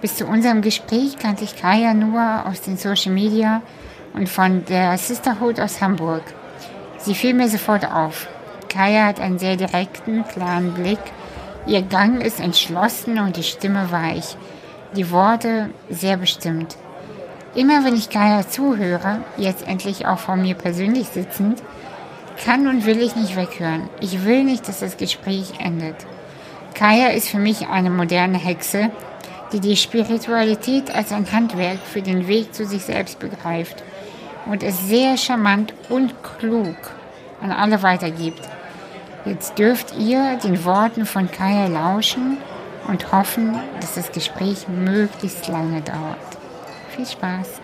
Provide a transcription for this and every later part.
Bis zu unserem Gespräch kannte ich Kaya nur aus den Social Media und von der Sisterhood aus Hamburg. Sie fiel mir sofort auf. Kaya hat einen sehr direkten, klaren Blick. Ihr Gang ist entschlossen und die Stimme weich. Die Worte sehr bestimmt. Immer wenn ich Kaya zuhöre, jetzt endlich auch vor mir persönlich sitzend, kann und will ich nicht weghören. Ich will nicht, dass das Gespräch endet. Kaya ist für mich eine moderne Hexe, die die Spiritualität als ein Handwerk für den Weg zu sich selbst begreift und es sehr charmant und klug an alle weitergibt. Jetzt dürft ihr den Worten von Kaya lauschen und hoffen, dass das Gespräch möglichst lange dauert. Viel Spaß!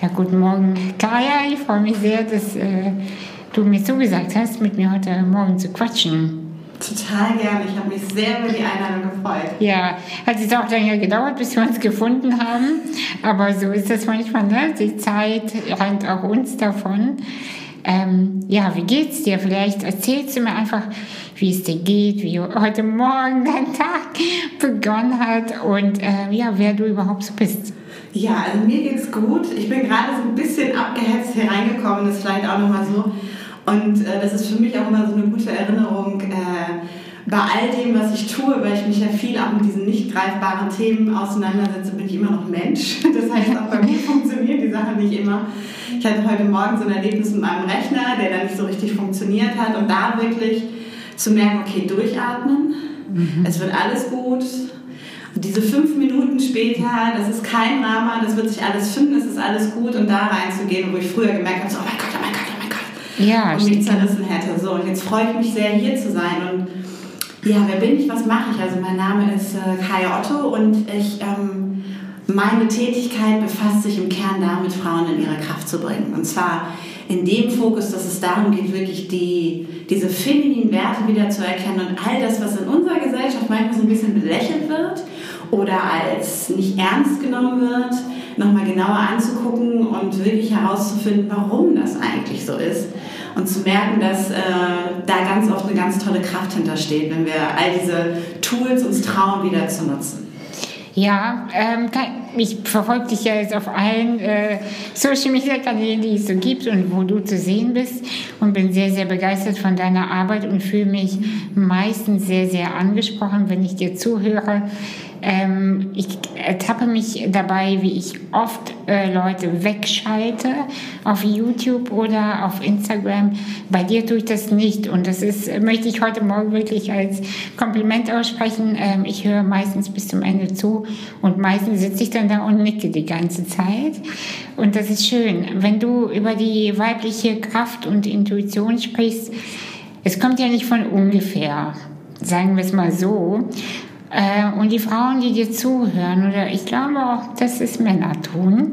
Ja, guten Morgen, Kaya. Ich freue mich sehr, dass äh, du mir zugesagt hast, mit mir heute Morgen zu quatschen. Total gerne. Ich habe mich sehr über die Einladung gefreut. Ja, hat es auch länger gedauert, bis wir uns gefunden haben. Aber so ist das manchmal, ne? Die Zeit rennt auch uns davon. Ähm, ja, wie geht's dir? Vielleicht erzählst du mir einfach, wie es dir geht, wie heute Morgen dein Tag begonnen hat und äh, ja, wer du überhaupt so bist. Ja, also mir geht's gut. Ich bin gerade so ein bisschen abgehetzt hier reingekommen, das ist vielleicht auch nochmal so. Und äh, das ist für mich auch immer so eine gute Erinnerung äh, bei all dem, was ich tue, weil ich mich ja viel auch mit diesen nicht greifbaren Themen auseinandersetze, bin ich immer noch Mensch. Das heißt, auch bei mir funktioniert die Sache nicht immer. Ich hatte heute Morgen so ein Erlebnis mit meinem Rechner, der dann nicht so richtig funktioniert hat und da wirklich zu merken, okay, durchatmen, mhm. es wird alles gut. Und diese fünf Minuten später, das ist kein Drama, das wird sich alles finden, es ist alles gut und da reinzugehen, wo ich früher gemerkt habe, so, oh mein Gott, oh mein Gott, oh mein Gott. Ja, und mich zerrissen hätte. So, und jetzt freue ich mich sehr, hier zu sein und ja, wer bin ich, was mache ich? Also mein Name ist äh, Kaya Otto und ich, ähm, meine Tätigkeit befasst sich im Kern damit, Frauen in ihre Kraft zu bringen. Und zwar in dem Fokus, dass es darum geht, wirklich die, diese femininen Werte wieder zu erkennen und all das, was in unserer Gesellschaft manchmal so ein bisschen belächelt wird oder als nicht ernst genommen wird, nochmal genauer anzugucken und wirklich herauszufinden, warum das eigentlich so ist. Und zu merken, dass äh, da ganz oft eine ganz tolle Kraft hintersteht, wenn wir all diese Tools uns trauen, wieder zu nutzen. Ja, ähm, ich verfolge dich ja jetzt auf allen äh, Social Media Kanälen, die es so gibt und wo du zu sehen bist und bin sehr, sehr begeistert von deiner Arbeit und fühle mich meistens sehr, sehr angesprochen, wenn ich dir zuhöre. Ähm, ich ertappe mich dabei, wie ich oft äh, Leute wegschalte auf YouTube oder auf Instagram. Bei dir tue ich das nicht und das ist, möchte ich heute Morgen wirklich als Kompliment aussprechen. Ähm, ich höre meistens bis zum Ende zu und meistens sitze ich dann da und nicke die ganze Zeit und das ist schön. Wenn du über die weibliche Kraft und Intuition sprichst, es kommt ja nicht von ungefähr, sagen wir es mal so. Äh, und die Frauen, die dir zuhören, oder ich glaube auch, dass es Männer tun,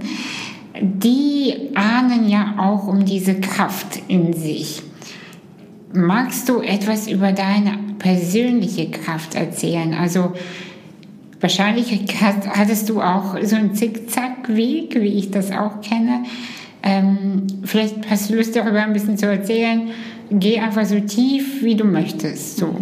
die ahnen ja auch um diese Kraft in sich. Magst du etwas über deine persönliche Kraft erzählen? Also wahrscheinlich hattest du auch so einen Zickzack-Weg, wie ich das auch kenne. Ähm, vielleicht hast du Lust darüber ein bisschen zu erzählen. Geh einfach so tief, wie du möchtest. So.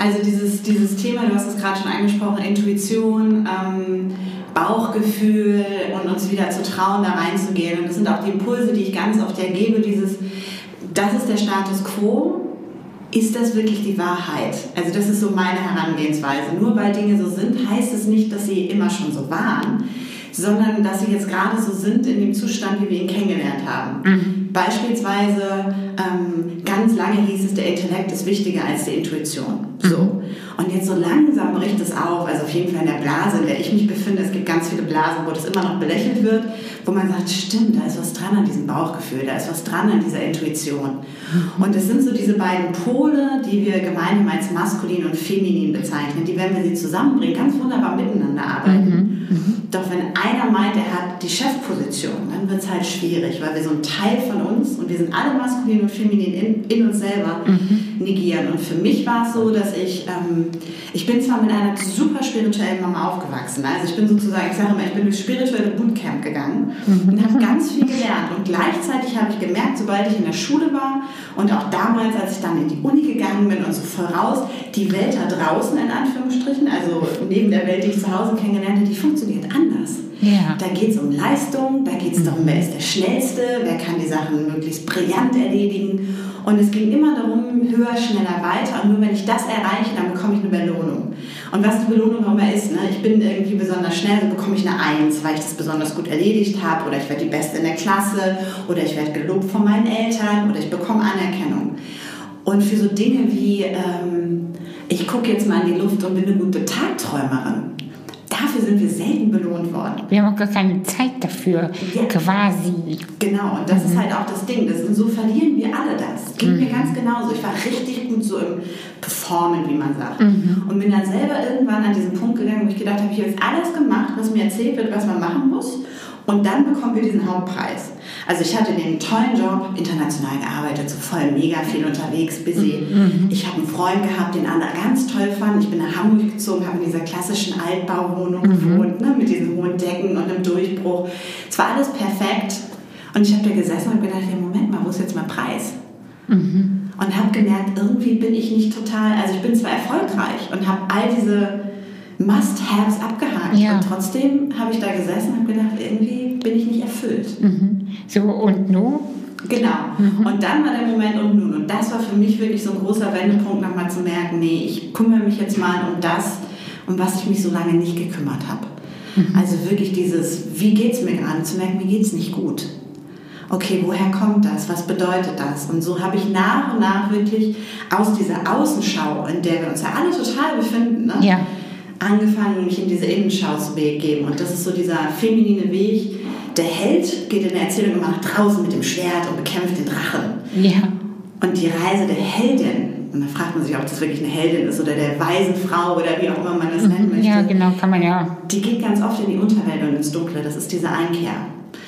Also dieses, dieses Thema, du hast es gerade schon angesprochen, Intuition, ähm, Bauchgefühl und uns wieder zu trauen, da reinzugehen. Und das sind auch die Impulse, die ich ganz oft ergebe, dieses, das ist der Status quo, ist das wirklich die Wahrheit? Also das ist so meine Herangehensweise. Nur weil Dinge so sind, heißt es nicht, dass sie immer schon so waren, sondern dass sie jetzt gerade so sind in dem Zustand, wie wir ihn kennengelernt haben. Mhm. Beispielsweise ähm, ganz lange hieß es, der Intellekt ist wichtiger als die Intuition. So. Mhm. Und jetzt so langsam bricht es auf, also auf jeden Fall in der Blase, in der ich mich befinde. Es gibt ganz viele Blasen, wo das immer noch belächelt wird, wo man sagt, stimmt, da ist was dran an diesem Bauchgefühl, da ist was dran an dieser Intuition. Mhm. Und es sind so diese beiden Pole, die wir gemeinhin als maskulin und feminin bezeichnen, die, wenn wir sie zusammenbringen, ganz wunderbar miteinander arbeiten. Mhm. mhm. Doch wenn einer meint, er hat die Chefposition, dann wird es halt schwierig, weil wir so ein Teil von uns, und wir sind alle maskulin und feminin in, in uns selber mhm. negieren. Und für mich war es so, dass ich, ähm, ich bin zwar mit einer super spirituellen Mama aufgewachsen. Also ich bin sozusagen, ich sage immer, ich bin durchs spirituelle Bootcamp gegangen und habe ganz viel gelernt. Und gleichzeitig habe ich gemerkt, sobald ich in der Schule war und auch damals, als ich dann in die Uni gegangen bin und so voraus, die Welt da draußen in Anführungsstrichen, also neben der Welt, die ich zu Hause kennengelernt habe, die funktioniert anders. Ja. Da geht es um Leistung, da geht es darum, wer ist der Schnellste, wer kann die Sachen möglichst brillant erledigen. Und es ging immer darum, höher, schneller, weiter. Und nur wenn ich das erreiche, dann bekomme ich eine Belohnung. Und was die Belohnung auch immer ist, ne? ich bin irgendwie besonders schnell, dann bekomme ich eine Eins, weil ich das besonders gut erledigt habe, oder ich werde die Beste in der Klasse, oder ich werde gelobt von meinen Eltern, oder ich bekomme Anerkennung. Und für so Dinge wie, ähm, ich gucke jetzt mal in die Luft und bin eine gute Tagträumerin, dafür sind wir selten belohnt worden. Wir haben auch gar keine Zeit dafür, ja. quasi. Genau, und das mhm. ist halt auch das Ding. Das, und so verlieren wir alle das. Ging mhm. mir ganz genauso. Ich war richtig gut so im Performen, wie man sagt. Mhm. Und bin dann selber irgendwann an diesen Punkt gegangen, wo ich gedacht habe, ich habe jetzt alles gemacht, was mir erzählt wird, was man machen muss. Und dann bekommen wir diesen Hauptpreis. Also ich hatte den tollen Job, international gearbeitet, so voll mega viel unterwegs, busy. Mhm. Ich habe einen Freund gehabt, den andere ganz toll fand. Ich bin nach Hamburg gezogen, habe in dieser klassischen Altbauwohnung mhm. gewohnt, ne, mit diesen hohen Decken und einem Durchbruch. Es war alles perfekt. Und ich habe da gesessen und gedacht, ja, Moment mal, wo ist jetzt mein Preis? Mhm. Und habe gemerkt, irgendwie bin ich nicht total, also ich bin zwar erfolgreich und habe all diese Must-Haves abgehakt. Ja. Und trotzdem habe ich da gesessen und habe gedacht, irgendwie bin ich nicht erfüllt. Mhm. So, und nun? Genau. Mhm. Und dann war der Moment und nun. Und das war für mich wirklich so ein großer Wendepunkt, nochmal zu merken, nee, ich kümmere mich jetzt mal um das, um was ich mich so lange nicht gekümmert habe. Mhm. Also wirklich dieses, wie geht es mir gerade? Zu merken, mir geht es nicht gut. Okay, woher kommt das? Was bedeutet das? Und so habe ich nach und nach wirklich aus dieser Außenschau, in der wir uns ja alle total befinden, ne? ja angefangen, mich in diese Innenschau zu begeben. Und das ist so dieser feminine Weg. Der Held geht in der Erzählung immer nach draußen mit dem Schwert und bekämpft den Drachen. Ja. Und die Reise der Heldin, und da fragt man sich, ob das wirklich eine Heldin ist oder der weisen Frau oder wie auch immer man das nennen möchte. Ja, genau, kann man ja. Die geht ganz oft in die Unterwelt und ins Dunkle. Das ist diese Einkehr.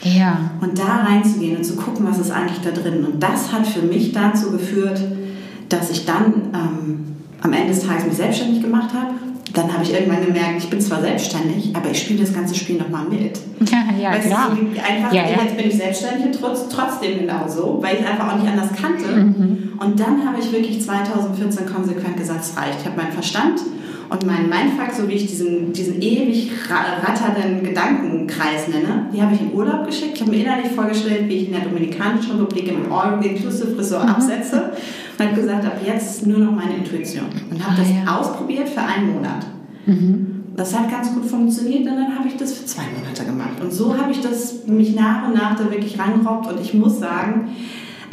Ja. Und da reinzugehen und zu gucken, was ist eigentlich da drin. Und das hat für mich dazu geführt, dass ich dann ähm, am Ende des Tages mich selbstständig gemacht habe dann habe ich irgendwann gemerkt, ich bin zwar selbstständig, aber ich spiele das ganze Spiel nochmal mit. Ja, ja, weißt klar. Du, einfach, ja, ja. Jetzt bin ich selbstständig trotz, trotzdem genauso, weil ich es einfach auch nicht anders kannte. Mhm. Und dann habe ich wirklich 2014 konsequent gesagt, es reicht. Ich habe meinen Verstand und meinen Mindfuck, so wie ich diesen, diesen ewig ratternden Gedankenkreis nenne, die habe ich in Urlaub geschickt. Ich habe mir innerlich vorgestellt, wie ich in der Dominikanischen Republik im All-Inclusive Resort mhm. absetze und habe gesagt, ab jetzt nur noch meine Intuition. Und habe ah, das ja. ausprobiert für einen Monat. Mhm. Das hat ganz gut funktioniert und dann habe ich das für zwei Monate gemacht. Und so habe ich das mich nach und nach da wirklich rangerobbt und ich muss sagen,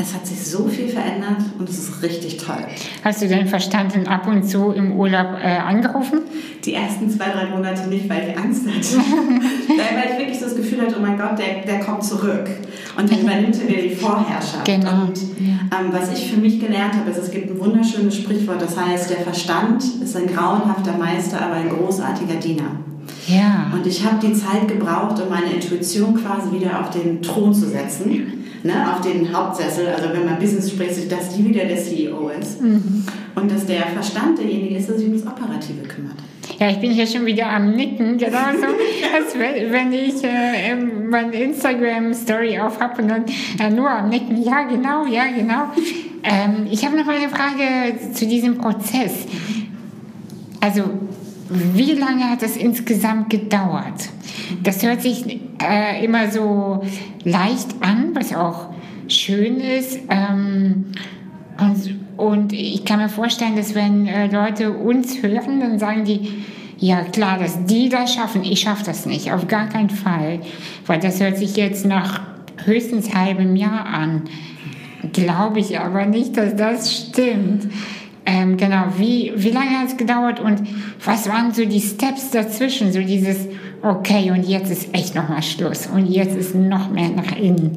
es hat sich so viel verändert und es ist richtig toll. Hast du deinen Verstand ab und zu im Urlaub äh, angerufen? Die ersten zwei, drei Monate nicht, weil ich Angst hatte. weil ich wirklich das Gefühl hatte, oh mein Gott, der, der kommt zurück. Und dann übernimmt er wieder die Vorherrschaft. Genau. Und ähm, was ich für mich gelernt habe, ist, es gibt ein wunderschönes Sprichwort, das heißt, der Verstand ist ein grauenhafter Meister, aber ein großartiger Diener. Ja. Und ich habe die Zeit gebraucht, um meine Intuition quasi wieder auf den Thron zu setzen ne, auf den Hauptsessel, also wenn man Business spricht, dass die wieder der CEO ist. Mhm. Und dass der Verstand derjenige ist, der sich um das Operative kümmert. Ja, ich bin hier schon wieder am Nicken, genauso, als wenn ich äh, meine Instagram-Story auf habe und dann äh, nur am Nicken. Ja, genau, ja, genau. Ähm, ich habe noch eine Frage zu diesem Prozess. Also, wie lange hat das insgesamt gedauert? Das hört sich äh, immer so leicht an, was auch schön ist. Ähm, und, und, ich kann mir vorstellen, dass wenn äh, Leute uns hören, dann sagen die, ja klar, dass die das schaffen. Ich schaffe das nicht, auf gar keinen Fall. Weil das hört sich jetzt nach höchstens halbem Jahr an. Glaube ich aber nicht, dass das stimmt. Ähm, genau, wie, wie lange hat es gedauert und was waren so die Steps dazwischen? So dieses, okay, und jetzt ist echt nochmal Schluss und jetzt ist noch mehr nach innen.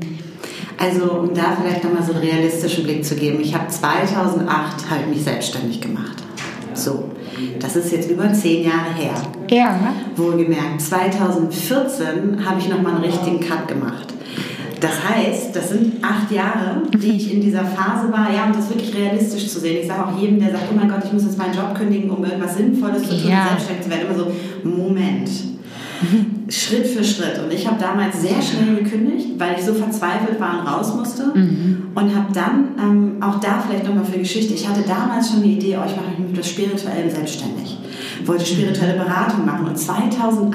Also, um da vielleicht nochmal so einen realistischen Blick zu geben, ich habe 2008 halt mich selbstständig gemacht. So, das ist jetzt über zehn Jahre her. Ja. Wohlgemerkt, 2014 habe ich nochmal einen richtigen Cut gemacht. Das heißt, das sind acht Jahre, die ich in dieser Phase war, ja, um das wirklich realistisch zu sehen. Ich sage auch jedem, der sagt, oh mein Gott, ich muss jetzt meinen Job kündigen, um irgendwas Sinnvolles zu tun, Ja. selbstständig zu werden, immer so, Moment. Schritt für Schritt. Und ich habe damals sehr schnell gekündigt, weil ich so verzweifelt war und raus musste. Und habe dann, ähm, auch da vielleicht nochmal für Geschichte, ich hatte damals schon die Idee, oh, ich mache mich mit das Spirituellen selbstständig. Wollte spirituelle Beratung machen. Und 2008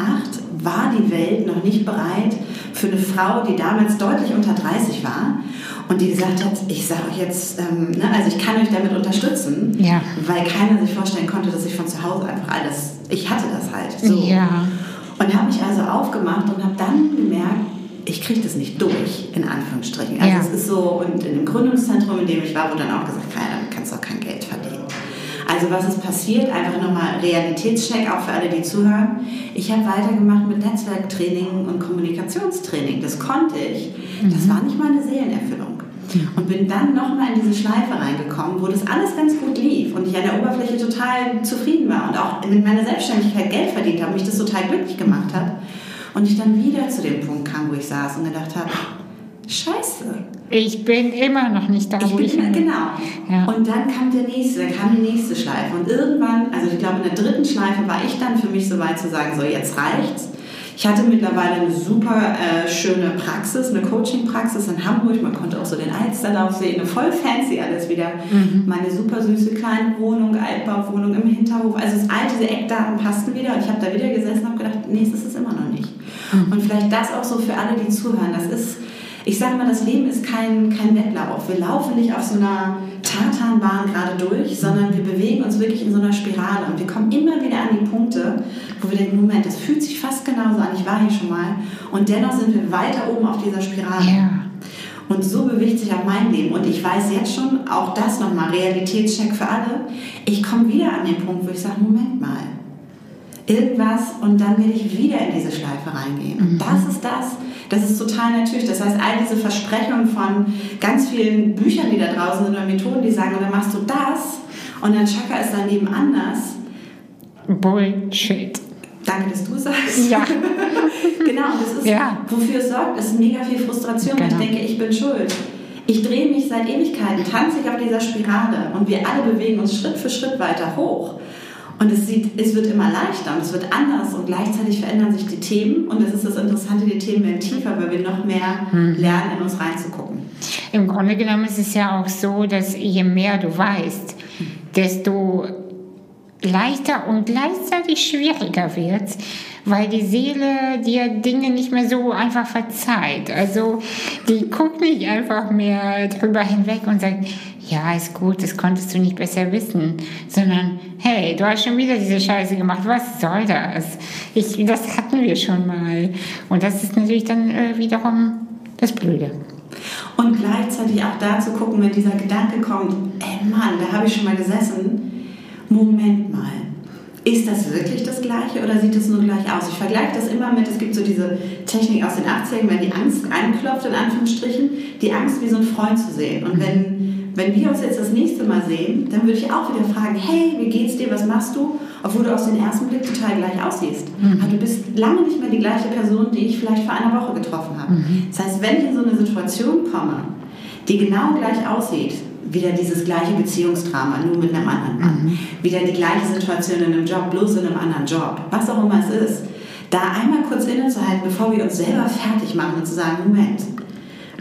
war die Welt noch nicht bereit für eine Frau, die damals deutlich unter 30 war und die gesagt hat, ich sage euch jetzt, ähm, ne, also ich kann euch damit unterstützen, Ja. weil keiner sich vorstellen konnte, dass ich von zu Hause einfach alles, ich hatte das halt so. Ja. Und habe mich also aufgemacht und habe dann gemerkt, ich kriege das nicht durch, in Anführungsstrichen. Also Ja. es ist so, und in dem Gründungszentrum, in dem ich war, wurde dann auch gesagt, Kai, damit kannst du auch kein Geld verdienen. Also was ist passiert? Einfach nochmal Realitätscheck, auch für alle, die zuhören. Ich habe weitergemacht mit Netzwerktraining und Kommunikationstraining. Das konnte ich. Das war nicht meine Seelenerfüllung. Und bin dann nochmal in diese Schleife reingekommen, wo das alles ganz gut lief und ich an der Oberfläche total zufrieden war und auch mit meiner Selbstständigkeit Geld verdient habe, mich das total glücklich gemacht hat. Und ich dann wieder zu dem Punkt kam, wo ich saß und gedacht habe, scheiße, Ich bin immer noch nicht da, ich wo bin ich hin. genau. Ja. Und dann kam der nächste, dann kam die nächste Schleife. Und irgendwann, also ich glaube in der dritten Schleife war ich dann für mich so weit zu sagen, so jetzt reicht's. Ich hatte mittlerweile eine super äh, schöne Praxis, eine Coaching-Praxis in Hamburg. Man konnte auch so den Alsterlauf sehen, voll fancy alles wieder. Meine super süße kleine Wohnung, Altbauwohnung im Hinterhof. Also es, all diese Eckdaten passten wieder und ich habe da wieder gesessen und habe gedacht, nee, das ist es immer noch nicht. Und vielleicht das auch so für alle, die zuhören. Das ist, ich sage mal, das Leben ist kein, kein Wettlauf. Wir laufen nicht auf so einer Tatanbahn gerade durch, sondern wir bewegen uns wirklich in so einer Spirale. Und wir kommen immer wieder an die Punkte, wo wir denken, Moment, das fühlt sich fast genauso an, ich war hier schon mal. Und dennoch sind wir weiter oben auf dieser Spirale. Ja. Und so bewegt sich auch mein Leben. Und ich weiß jetzt schon, auch das nochmal, Realitätscheck für alle. Ich komme wieder an den Punkt, wo ich sage, Moment mal. Irgendwas und dann werde ich wieder in diese Schleife reingehen. Und das ist das. Das ist total natürlich. Das heißt, all diese Versprechungen von ganz vielen Büchern, die da draußen sind oder Methoden, die sagen, und dann machst du das und dann Chakra ist dein Leben anders. Bullshit. Danke, dass du sagst. Ja. genau, das ist, Ja. wofür es sorgt, ist mega viel Frustration, weil Genau. ich denke, ich bin schuld. Ich drehe mich seit Ewigkeiten, tanze ich auf dieser Spirale und wir alle bewegen uns Schritt für Schritt weiter hoch. Und es, sieht, es wird immer leichter und es wird anders und gleichzeitig verändern sich die Themen und das ist das Interessante, die Themen werden tiefer, weil wir noch mehr lernen, in uns reinzugucken. Im Grunde genommen ist es ja auch so, dass je mehr du weißt, desto leichter und gleichzeitig schwieriger wird, weil die Seele dir Dinge nicht mehr so einfach verzeiht. Also die guckt nicht einfach mehr drüber hinweg und sagt, ja, ist gut, das konntest du nicht besser wissen, sondern hey, du hast schon wieder diese Scheiße gemacht, was soll das? Ich, das hatten wir schon mal. Und das ist natürlich dann äh, wiederum das Blöde. Und gleichzeitig auch da zu gucken, wenn dieser Gedanke kommt, ey Mann, da habe ich schon mal gesessen. Moment mal, ist das wirklich das Gleiche oder sieht es nur gleich aus? Ich vergleiche das immer mit, es gibt so diese Technik aus den 80ern, wenn die Angst anklopft, in Anführungsstrichen, die Angst wie so ein Freund zu sehen. Und wenn, wenn wir uns jetzt das nächste Mal sehen, dann würde ich auch wieder fragen, hey, wie geht's dir, was machst du? Obwohl du aus dem ersten Blick total gleich aussiehst. Aber du bist lange nicht mehr die gleiche Person, die ich vielleicht vor einer Woche getroffen habe. Das heißt, wenn ich in so eine Situation komme, die genau gleich aussieht, wieder dieses gleiche Beziehungsdrama, nur mit einem anderen Mann, wieder die gleiche Situation in einem Job, bloß in einem anderen Job, was auch immer es ist, da einmal kurz innezuhalten, bevor wir uns selber fertig machen und zu sagen, Moment,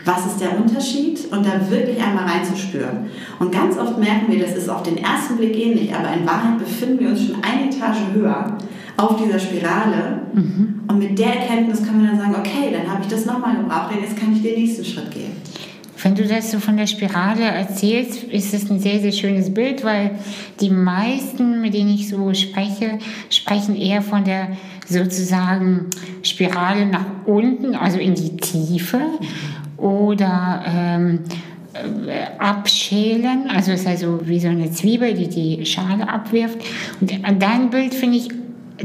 was ist der Unterschied? Und da wirklich einmal reinzuspüren. Und ganz oft merken wir, das ist auf den ersten Blick ähnlich, aber in Wahrheit befinden wir uns schon eine Etage höher auf dieser Spirale. Und mit der Erkenntnis kann man dann sagen, okay, dann habe ich das nochmal gebraucht, denn jetzt kann ich den nächsten Schritt gehen. Wenn du das so von der Spirale erzählst, ist es ein sehr, sehr schönes Bild, weil die meisten, mit denen ich so spreche, sprechen eher von der sozusagen Spirale nach unten, also in die Tiefe oder ähm, äh, abschälen, also es ist also wie so eine Zwiebel, die die Schale abwirft. Und dein Bild finde ich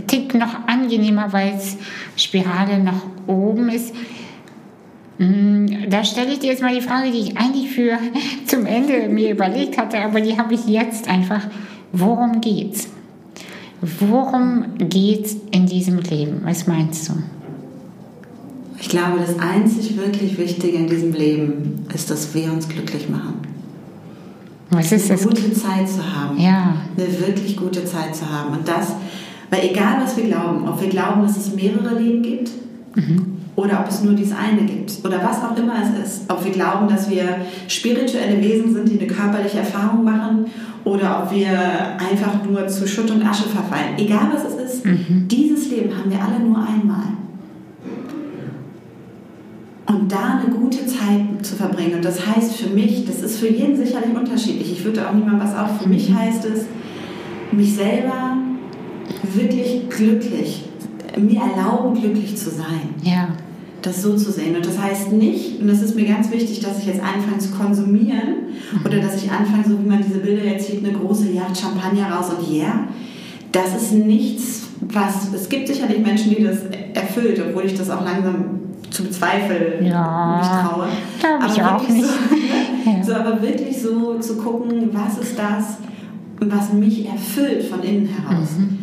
tick noch angenehmer, weil es Spirale nach oben ist. Da stelle ich dir jetzt mal die Frage, die ich eigentlich für zum Ende mir überlegt hatte, aber die habe ich jetzt einfach. Worum geht's? Worum geht's in diesem Leben? Was meinst du? Ich glaube, das einzig wirklich Wichtige in diesem Leben ist, dass wir uns glücklich machen. Was ist eine das? gute Zeit zu haben. Ja. Eine wirklich gute Zeit zu haben. Und das, weil egal was wir glauben, ob wir glauben, dass es mehrere Leben gibt oder ob es nur dieses eine gibt oder was auch immer es ist, ob wir glauben, dass wir spirituelle Wesen sind, die eine körperliche Erfahrung machen oder ob wir einfach nur zu Schutt und Asche verfallen. Egal was es ist, dieses Leben haben wir alle nur einmal. Und da eine gute Zeit zu verbringen. Und das heißt für mich, das ist für jeden sicherlich unterschiedlich. Ich würde auch niemandem was auf. Für mich heißt es, mich selber wirklich glücklich, mir erlauben, glücklich zu sein. Ja. Das so zu sehen. Und das heißt nicht, und das ist mir ganz wichtig, dass ich jetzt anfange zu konsumieren oder dass ich anfange, so wie man diese Bilder jetzt sieht, eine große Yacht Champagner raus und yeah. Das ist nichts, was. Es gibt sicherlich Menschen, die das erfüllt, obwohl ich das auch langsam zu bezweifeln Ja, mich traue. glaub ich Aber auch wirklich nicht. So, Ja. so, aber wirklich so zu gucken, was ist das, was mich erfüllt von innen heraus. Mhm.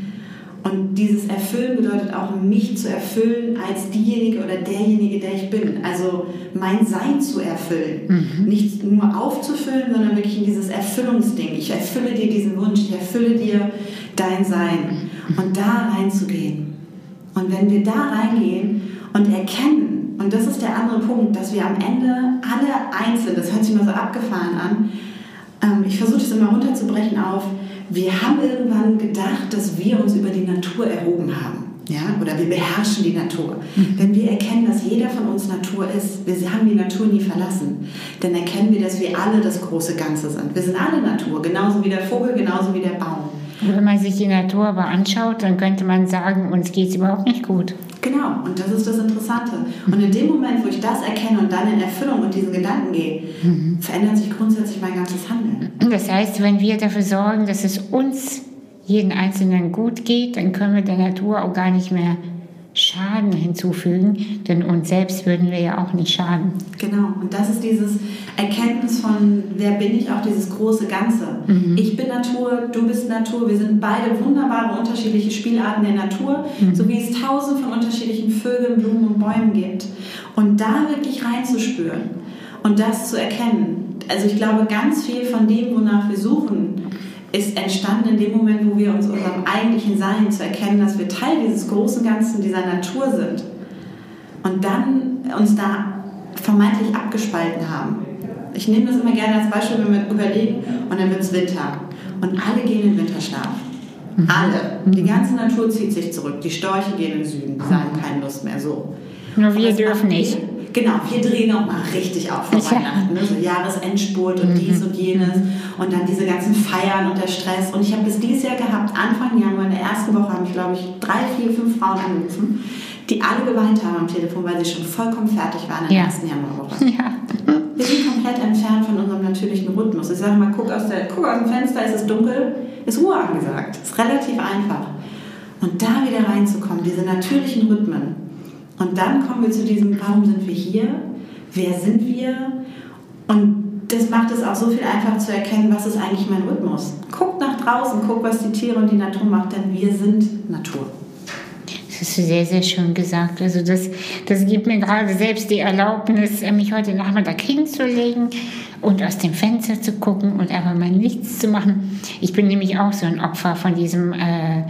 Und dieses Erfüllen bedeutet auch, mich zu erfüllen als diejenige oder derjenige, der ich bin. Also mein Sein zu erfüllen. Mhm. Nicht nur aufzufüllen, sondern wirklich in dieses Erfüllungsding. Ich erfülle dir diesen Wunsch, ich erfülle dir dein Sein. Und da reinzugehen. Und wenn wir da reingehen und erkennen, und das ist der andere Punkt, dass wir am Ende alle einzeln, das hört sich mal so abgefahren an, ähm, ich versuche das immer runterzubrechen auf, wir haben irgendwann gedacht, dass wir uns über die Natur erhoben haben. Ja? Oder wir beherrschen die Natur. Wenn wir erkennen, dass jeder von uns Natur ist, wir haben die Natur nie verlassen, dann erkennen wir, dass wir alle das große Ganze sind. Wir sind alle Natur, genauso wie der Vogel, genauso wie der Baum. Wenn man sich die Natur aber anschaut, dann könnte man sagen, uns geht es überhaupt nicht gut. Genau, und das ist das Interessante. Und in dem Moment, wo ich das erkenne und dann in Erfüllung mit diesen Gedanken gehe, verändert sich grundsätzlich mein ganzes Handeln. Das heißt, wenn wir dafür sorgen, dass es uns, jeden Einzelnen, gut geht, dann können wir der Natur auch gar nicht mehr Schaden hinzufügen, denn uns selbst würden wir ja auch nicht schaden. Genau, und das ist dieses Erkenntnis von, wer bin ich, auch dieses große Ganze. Ich bin Natur, du bist Natur, wir sind beide wunderbare unterschiedliche Spielarten der Natur, so wie es tausend von unterschiedlichen Vögeln, Blumen und Bäumen gibt. Und da wirklich reinzuspüren und das zu erkennen. Also ich glaube, ganz viel von dem, wonach wir suchen, ist entstanden in dem Moment, wo wir uns unserem eigentlichen Sein zu erkennen, dass wir Teil dieses großen Ganzen, dieser Natur sind. Und dann uns da vermeintlich abgespalten haben. Ich nehme das immer gerne als Beispiel, wenn wir überlegen, und dann wird es Winter. Und alle gehen in Winterschlaf. Alle. Die ganze Natur zieht sich zurück. Die Storche gehen in den Süden, die sagen keine Lust mehr so. Nur wir dürfen nicht. Genau, wir drehen auch mal richtig auf vor. Weihnachten. Ne? So Jahresendspurt und dies und jenes und dann diese ganzen Feiern und der Stress. Und ich habe bis dieses Jahr gehabt, Anfang Januar, in der ersten Woche, haben mich, glaube ich, drei, vier, fünf Frauen angerufen, die alle geweint haben am Telefon, weil sie schon vollkommen fertig waren in der Ja. ersten Januarwoche. Ja. Wir sind komplett entfernt von unserem natürlichen Rhythmus. Ich sage mal, guck aus, der, guck aus dem Fenster, ist es dunkel, ist Ruhe angesagt. Ist relativ einfach. Und da wieder reinzukommen, diese natürlichen Rhythmen. Und dann kommen wir zu diesem, warum sind wir hier? Wer sind wir? Und das macht es auch so viel einfacher zu erkennen, was ist eigentlich mein Rhythmus. Guck nach draußen, guck, was die Tiere und die Natur macht, denn wir sind Natur. Das hast du sehr, sehr schön gesagt. Also das, das gibt mir gerade selbst die Erlaubnis, mich heute Nachmittag hinzulegen und aus dem Fenster zu gucken und einfach mal nichts zu machen. Ich bin nämlich auch so ein Opfer von diesem, äh,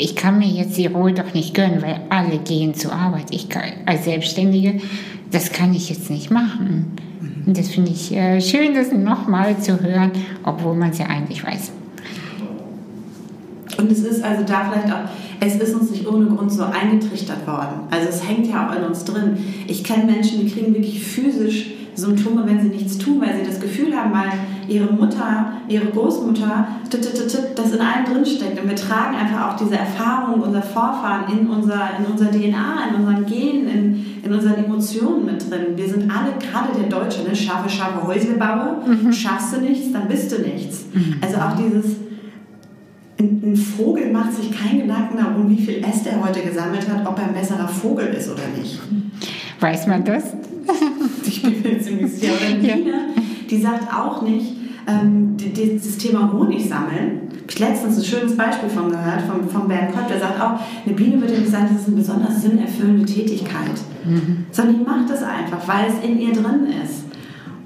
ich kann mir jetzt die Ruhe doch nicht gönnen, weil alle gehen zur Arbeit. Ich kann, als Selbstständige, das kann ich jetzt nicht machen. Und das finde ich äh, schön, das nochmal zu hören, obwohl man es ja eigentlich weiß. Und es ist also da vielleicht auch, es ist uns nicht ohne Grund so eingetrichtert worden. Also es hängt ja auch in uns drin. Ich kenne Menschen, die kriegen wirklich physisch Symptome, wenn sie nichts tun, weil sie das Gefühl haben, weil ihre Mutter, ihre Großmutter, das in allen drin steckt. Und wir tragen einfach auch diese Erfahrung unserer Vorfahren in unser, in unser DNA, in unseren Genen, in, in unseren Emotionen mit drin. Wir sind alle, gerade der Deutsche, ne? scharfe, scharfe Häuselbauer, schaffst du nichts, dann bist du nichts. Also auch dieses, ein, Vogel macht sich keinen Gedanken darum, wie viel Äste er heute gesammelt hat, ob er ein besserer Vogel ist oder nicht. Weiß man das? Ich bin mir ziemlich sicher. Oder. Biene, die sagt auch nicht, ähm, das Thema Honig sammeln. Habe ich letztens ein schönes Beispiel von gehört, von, von Bernd Kott, der sagt auch, eine Biene würde nicht sagen, das ist eine besonders sinnerfüllende Tätigkeit, mhm. sondern die macht das einfach, weil es in ihr drin ist.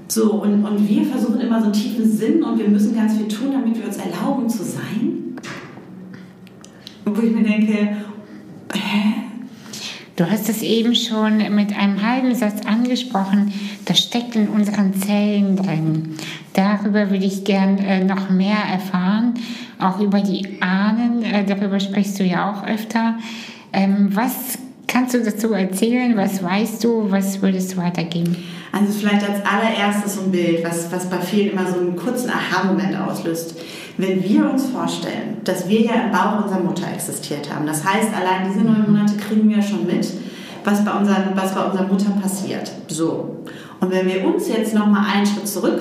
So, und, und wir versuchen immer so einen tiefen Sinn und wir müssen ganz viel tun, damit wir uns erlauben zu sein. Wo ich mir denke, hä? Du hast es eben schon mit einem halben Satz angesprochen, das steckt in unseren Zellen drin. Darüber würde ich gern äh, noch mehr erfahren, auch über die Ahnen, äh, darüber sprichst du ja auch öfter. Ähm, was kannst du dazu erzählen? Was weißt du? Was würdest du weitergeben? Also vielleicht als allererstes so ein Bild, was, was bei vielen immer so einen kurzen Aha-Moment auslöst. Wenn wir uns vorstellen, dass wir ja im Bauch unserer Mutter existiert haben, das heißt, allein diese neun Monate kriegen wir schon mit, was bei, unseren, was bei unserer Mutter passiert. So. Und wenn wir uns jetzt nochmal einen Schritt zurück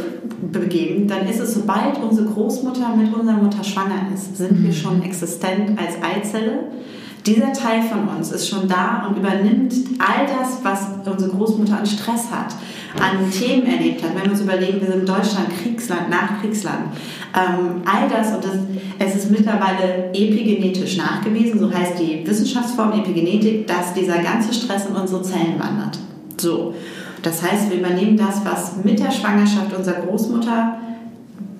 begeben, dann ist es, sobald unsere Großmutter mit unserer Mutter schwanger ist, sind wir mhm. schon existent als Eizelle dieser Teil von uns ist schon da und übernimmt all das, was unsere Großmutter an Stress hat, an Themen erlebt hat. Wenn wir uns überlegen, wir sind Deutschland, Kriegsland, Nachkriegsland. Ähm, all das und das, es ist mittlerweile epigenetisch nachgewiesen, so heißt die Wissenschaftsform Epigenetik, dass dieser ganze Stress in unsere Zellen wandert. So. Das heißt, wir übernehmen das, was mit der Schwangerschaft unserer Großmutter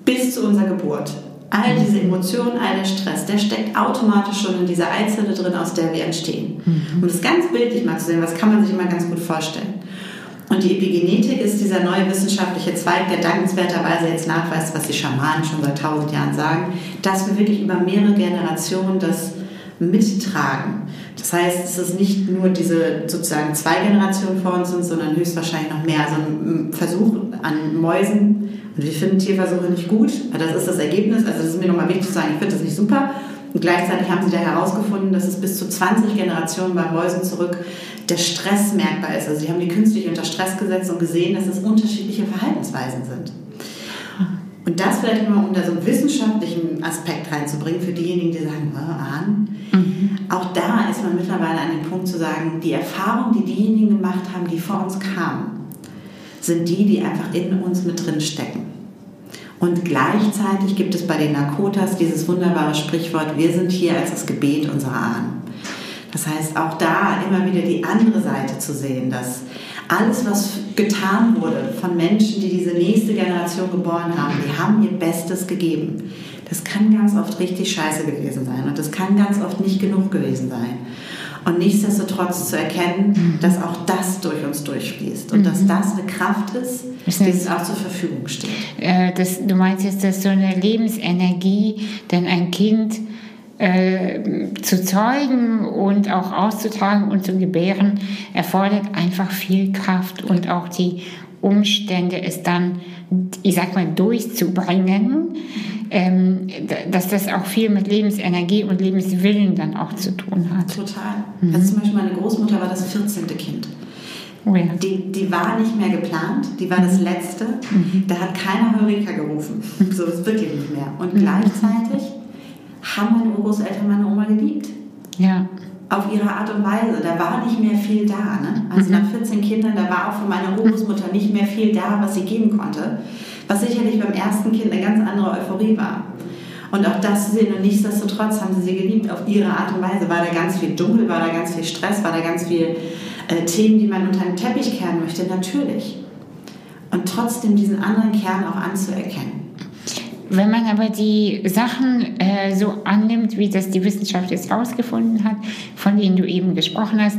bis zu unserer Geburt All diese Emotionen, all der Stress, der steckt automatisch schon in dieser Eizelle drin, aus der wir entstehen. Mhm. Um das ganz bildlich mal zu sehen, was kann man sich immer ganz gut vorstellen. Und die Epigenetik ist dieser neue wissenschaftliche Zweig, der dankenswerterweise jetzt nachweist, was die Schamanen schon seit tausend Jahren sagen, dass wir wirklich über mehrere Generationen das mittragen. Das heißt, es ist nicht nur diese sozusagen zwei Generationen vor uns sind, sondern höchstwahrscheinlich noch mehr. Also ein Versuch an Mäusen und wir finden Tierversuche nicht gut. Das ist das Ergebnis. Also das ist mir nochmal wichtig zu sagen, ich finde das nicht super. Und gleichzeitig haben sie da herausgefunden, dass es bis zu 20 Generationen bei Mäusen zurück der Stress merkbar ist. Also sie haben die künstlich unter Stress gesetzt und gesehen, dass es unterschiedliche Verhaltensweisen sind. Und das vielleicht mal, um da so einen wissenschaftlichen Aspekt reinzubringen für diejenigen, die sagen, ahnen. Mhm. Auch da ist man mittlerweile an dem Punkt zu sagen, die Erfahrung, die diejenigen gemacht haben, die vor uns kamen, sind die, die einfach in uns mit drin stecken. Und gleichzeitig gibt es bei den Nakotas dieses wunderbare Sprichwort, wir sind hier als das Gebet unserer Ahnen. Das heißt, auch da immer wieder die andere Seite zu sehen, dass alles, was getan wurde von Menschen, die diese nächste Generation geboren haben, die haben ihr Bestes gegeben. Das kann ganz oft richtig scheiße gewesen sein und das kann ganz oft nicht genug gewesen sein. Und nichtsdestotrotz zu erkennen, mhm. dass auch das durch uns durchfließt und mhm. dass das eine Kraft ist, die uns auch zur Verfügung steht. Äh, das, du meinst jetzt, dass so eine Lebensenergie, denn ein Kind äh, zu zeugen und auch auszutragen und zu gebären, erfordert einfach viel Kraft und auch die Umstände, es dann, ich sag mal, durchzubringen ähm, dass das auch viel mit Lebensenergie und Lebenswillen dann auch zu tun hat. Total. Mhm. Also zum Beispiel meine Großmutter war das 14. Kind. Oh ja. die, die war nicht mehr geplant, die war das letzte. Mhm. Da hat keiner Heureka gerufen. So ist wirklich nicht mehr. Und mhm. gleichzeitig haben meine Urgroßeltern meine Oma geliebt. Ja. Auf ihre Art und Weise. Da war nicht mehr viel da. Ne? Also mhm. nach 14 Kindern, da war auch von meiner Urgroßmutter nicht mehr viel da, was sie geben konnte was sicherlich beim ersten Kind eine ganz andere Euphorie war. Und auch das zu sehen und nichtsdestotrotz haben sie sie geliebt auf ihre Art und Weise. War da ganz viel Dunkel, war da ganz viel Stress, war da ganz viel äh, Themen, die man unter den Teppich kehren möchte? Natürlich. Und trotzdem diesen anderen Kern auch anzuerkennen. Wenn man aber die Sachen äh, so annimmt, wie das die Wissenschaft jetzt herausgefunden hat, von denen du eben gesprochen hast,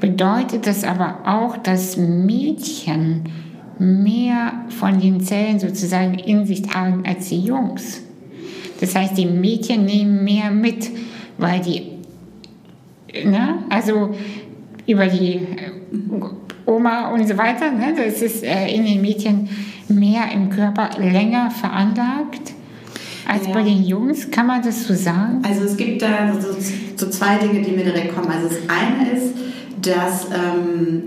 bedeutet das aber auch, dass Mädchen mehr von den Zellen sozusagen in sich tragen als die Jungs. Das heißt, die Mädchen nehmen mehr mit, weil die, ne, also über die äh, Oma und so weiter, ne, das ist äh, in den Mädchen mehr im Körper länger veranlagt als ja. bei den Jungs. Kann man das so sagen? Also es gibt da so, so zwei Dinge, die mir direkt kommen. Also das eine ist, dass ähm,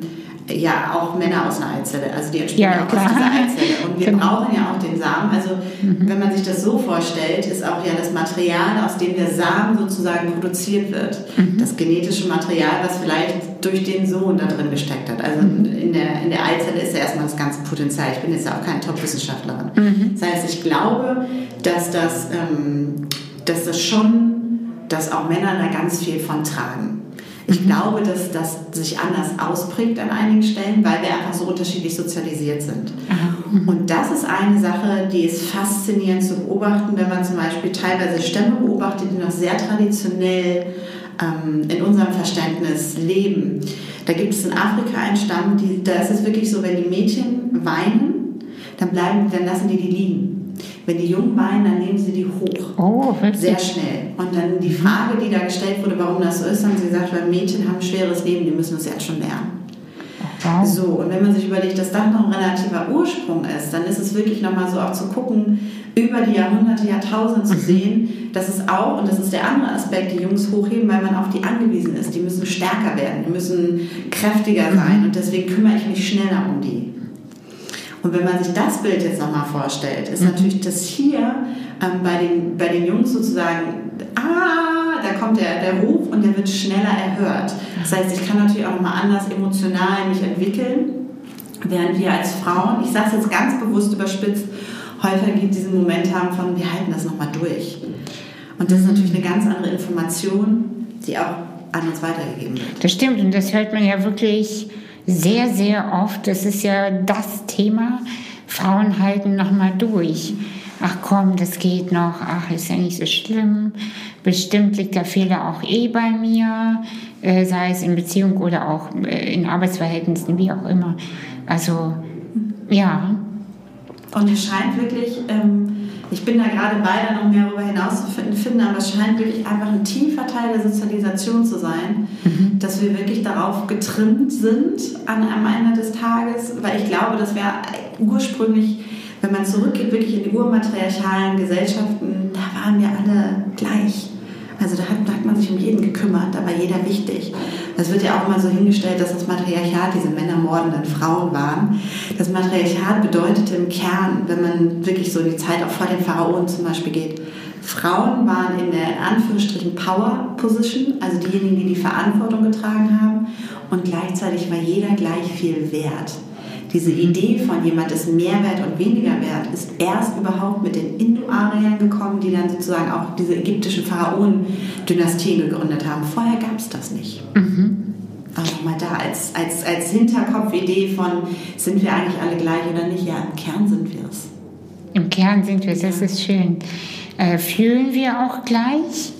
ja auch Männer aus einer Eizelle, also die entspringen ja, auch aus dieser Eizelle. Und wir genau. brauchen ja auch den Samen. Also mhm. wenn man sich das so vorstellt, ist auch ja das Material, aus dem der Samen sozusagen produziert wird, mhm. das genetische Material, was vielleicht durch den Sohn da drin gesteckt hat. Also in der, in der Eizelle ist ja erstmal das ganze Potenzial. Ich bin jetzt ja auch keine Top-Wissenschaftlerin. Mhm. Das heißt, ich glaube, dass das, ähm, dass das schon, dass auch Männer da ganz viel von tragen. Ich glaube, dass das sich anders ausprägt an einigen Stellen, weil wir einfach so unterschiedlich sozialisiert sind. Und das ist eine Sache, die ist faszinierend zu beobachten, wenn man zum Beispiel teilweise Stämme beobachtet, die noch sehr traditionell ähm, in unserem Verständnis leben. Da gibt es in Afrika einen Stamm, die, da ist es wirklich so, wenn die Mädchen weinen, dann, bleiben, dann lassen die die liegen. Wenn die Jungen weinen, dann nehmen sie die hoch. Oh, Sehr schnell. Und dann die Frage, die da gestellt wurde, warum das so ist, haben sie gesagt, weil Mädchen haben ein schweres Leben, die müssen das jetzt schon lernen. Wow. So, und wenn man sich überlegt, dass das noch ein relativer Ursprung ist, dann ist es wirklich nochmal so auch zu gucken, über die Jahrhunderte, Jahrtausende zu mhm. sehen, dass es auch, und das ist der andere Aspekt, die Jungs hochheben, weil man auf die angewiesen ist. Die müssen stärker werden, die müssen kräftiger mhm. sein und deswegen kümmere ich mich schneller um die. Und wenn man sich das Bild jetzt nochmal vorstellt, ist mhm. natürlich das hier ähm, bei, den, bei den Jungs sozusagen, ah, da kommt der, der Ruf und der wird schneller erhört. Das heißt, ich kann natürlich auch nochmal anders emotional mich entwickeln, während wir als Frauen, ich sage es jetzt ganz bewusst überspitzt, häufig diesen Moment haben von, wir halten das nochmal durch. Und das ist natürlich eine ganz andere Information, die auch an uns weitergegeben wird. Das stimmt und das hört man ja wirklich sehr, sehr oft. Das ist ja das Thema. Frauen halten nochmal durch. Ach komm, das geht noch. Ach, ist ja nicht so schlimm. Bestimmt liegt der Fehler auch eh bei mir, äh, sei es in Beziehung oder auch äh, in Arbeitsverhältnissen, wie auch immer. Also, ja. Und es scheint wirklich, ähm, ich bin da gerade bei, da noch mehr darüber hinaus zu finden, aber es scheint wirklich einfach ein tiefer Teil der Sozialisation zu sein, mhm. dass wir wirklich darauf getrimmt sind an, am Ende des Tages, weil ich glaube, dass wir ursprünglich, wenn man zurückgeht, wirklich in die urmatriarchalen Gesellschaften, da waren wir alle gleich. Also da hat, da hat man sich um jeden gekümmert, war jeder wichtig. Das wird ja auch mal so hingestellt, dass das Matriarchat diese männermordenden Frauen waren. Das Matriarchat bedeutete im Kern, wenn man wirklich so die Zeit auch vor den Pharaonen zum Beispiel geht, Frauen waren in der Anführungsstrichen Power Position, also diejenigen, die die Verantwortung getragen haben, und gleichzeitig war jeder gleich viel wert. Diese Idee von jemand ist mehr wert und weniger wert ist erst überhaupt mit den Indo-Ariern gekommen, die dann sozusagen auch diese ägyptische Pharaonen-Dynastien gegründet haben. Vorher gab es das nicht. Mhm. Aber mal da als, als, als Hinterkopfidee von, sind wir eigentlich alle gleich oder nicht? Ja, im Kern sind wir es. Im Kern sind wir es, das ist schön. Äh, fühlen wir auch gleich?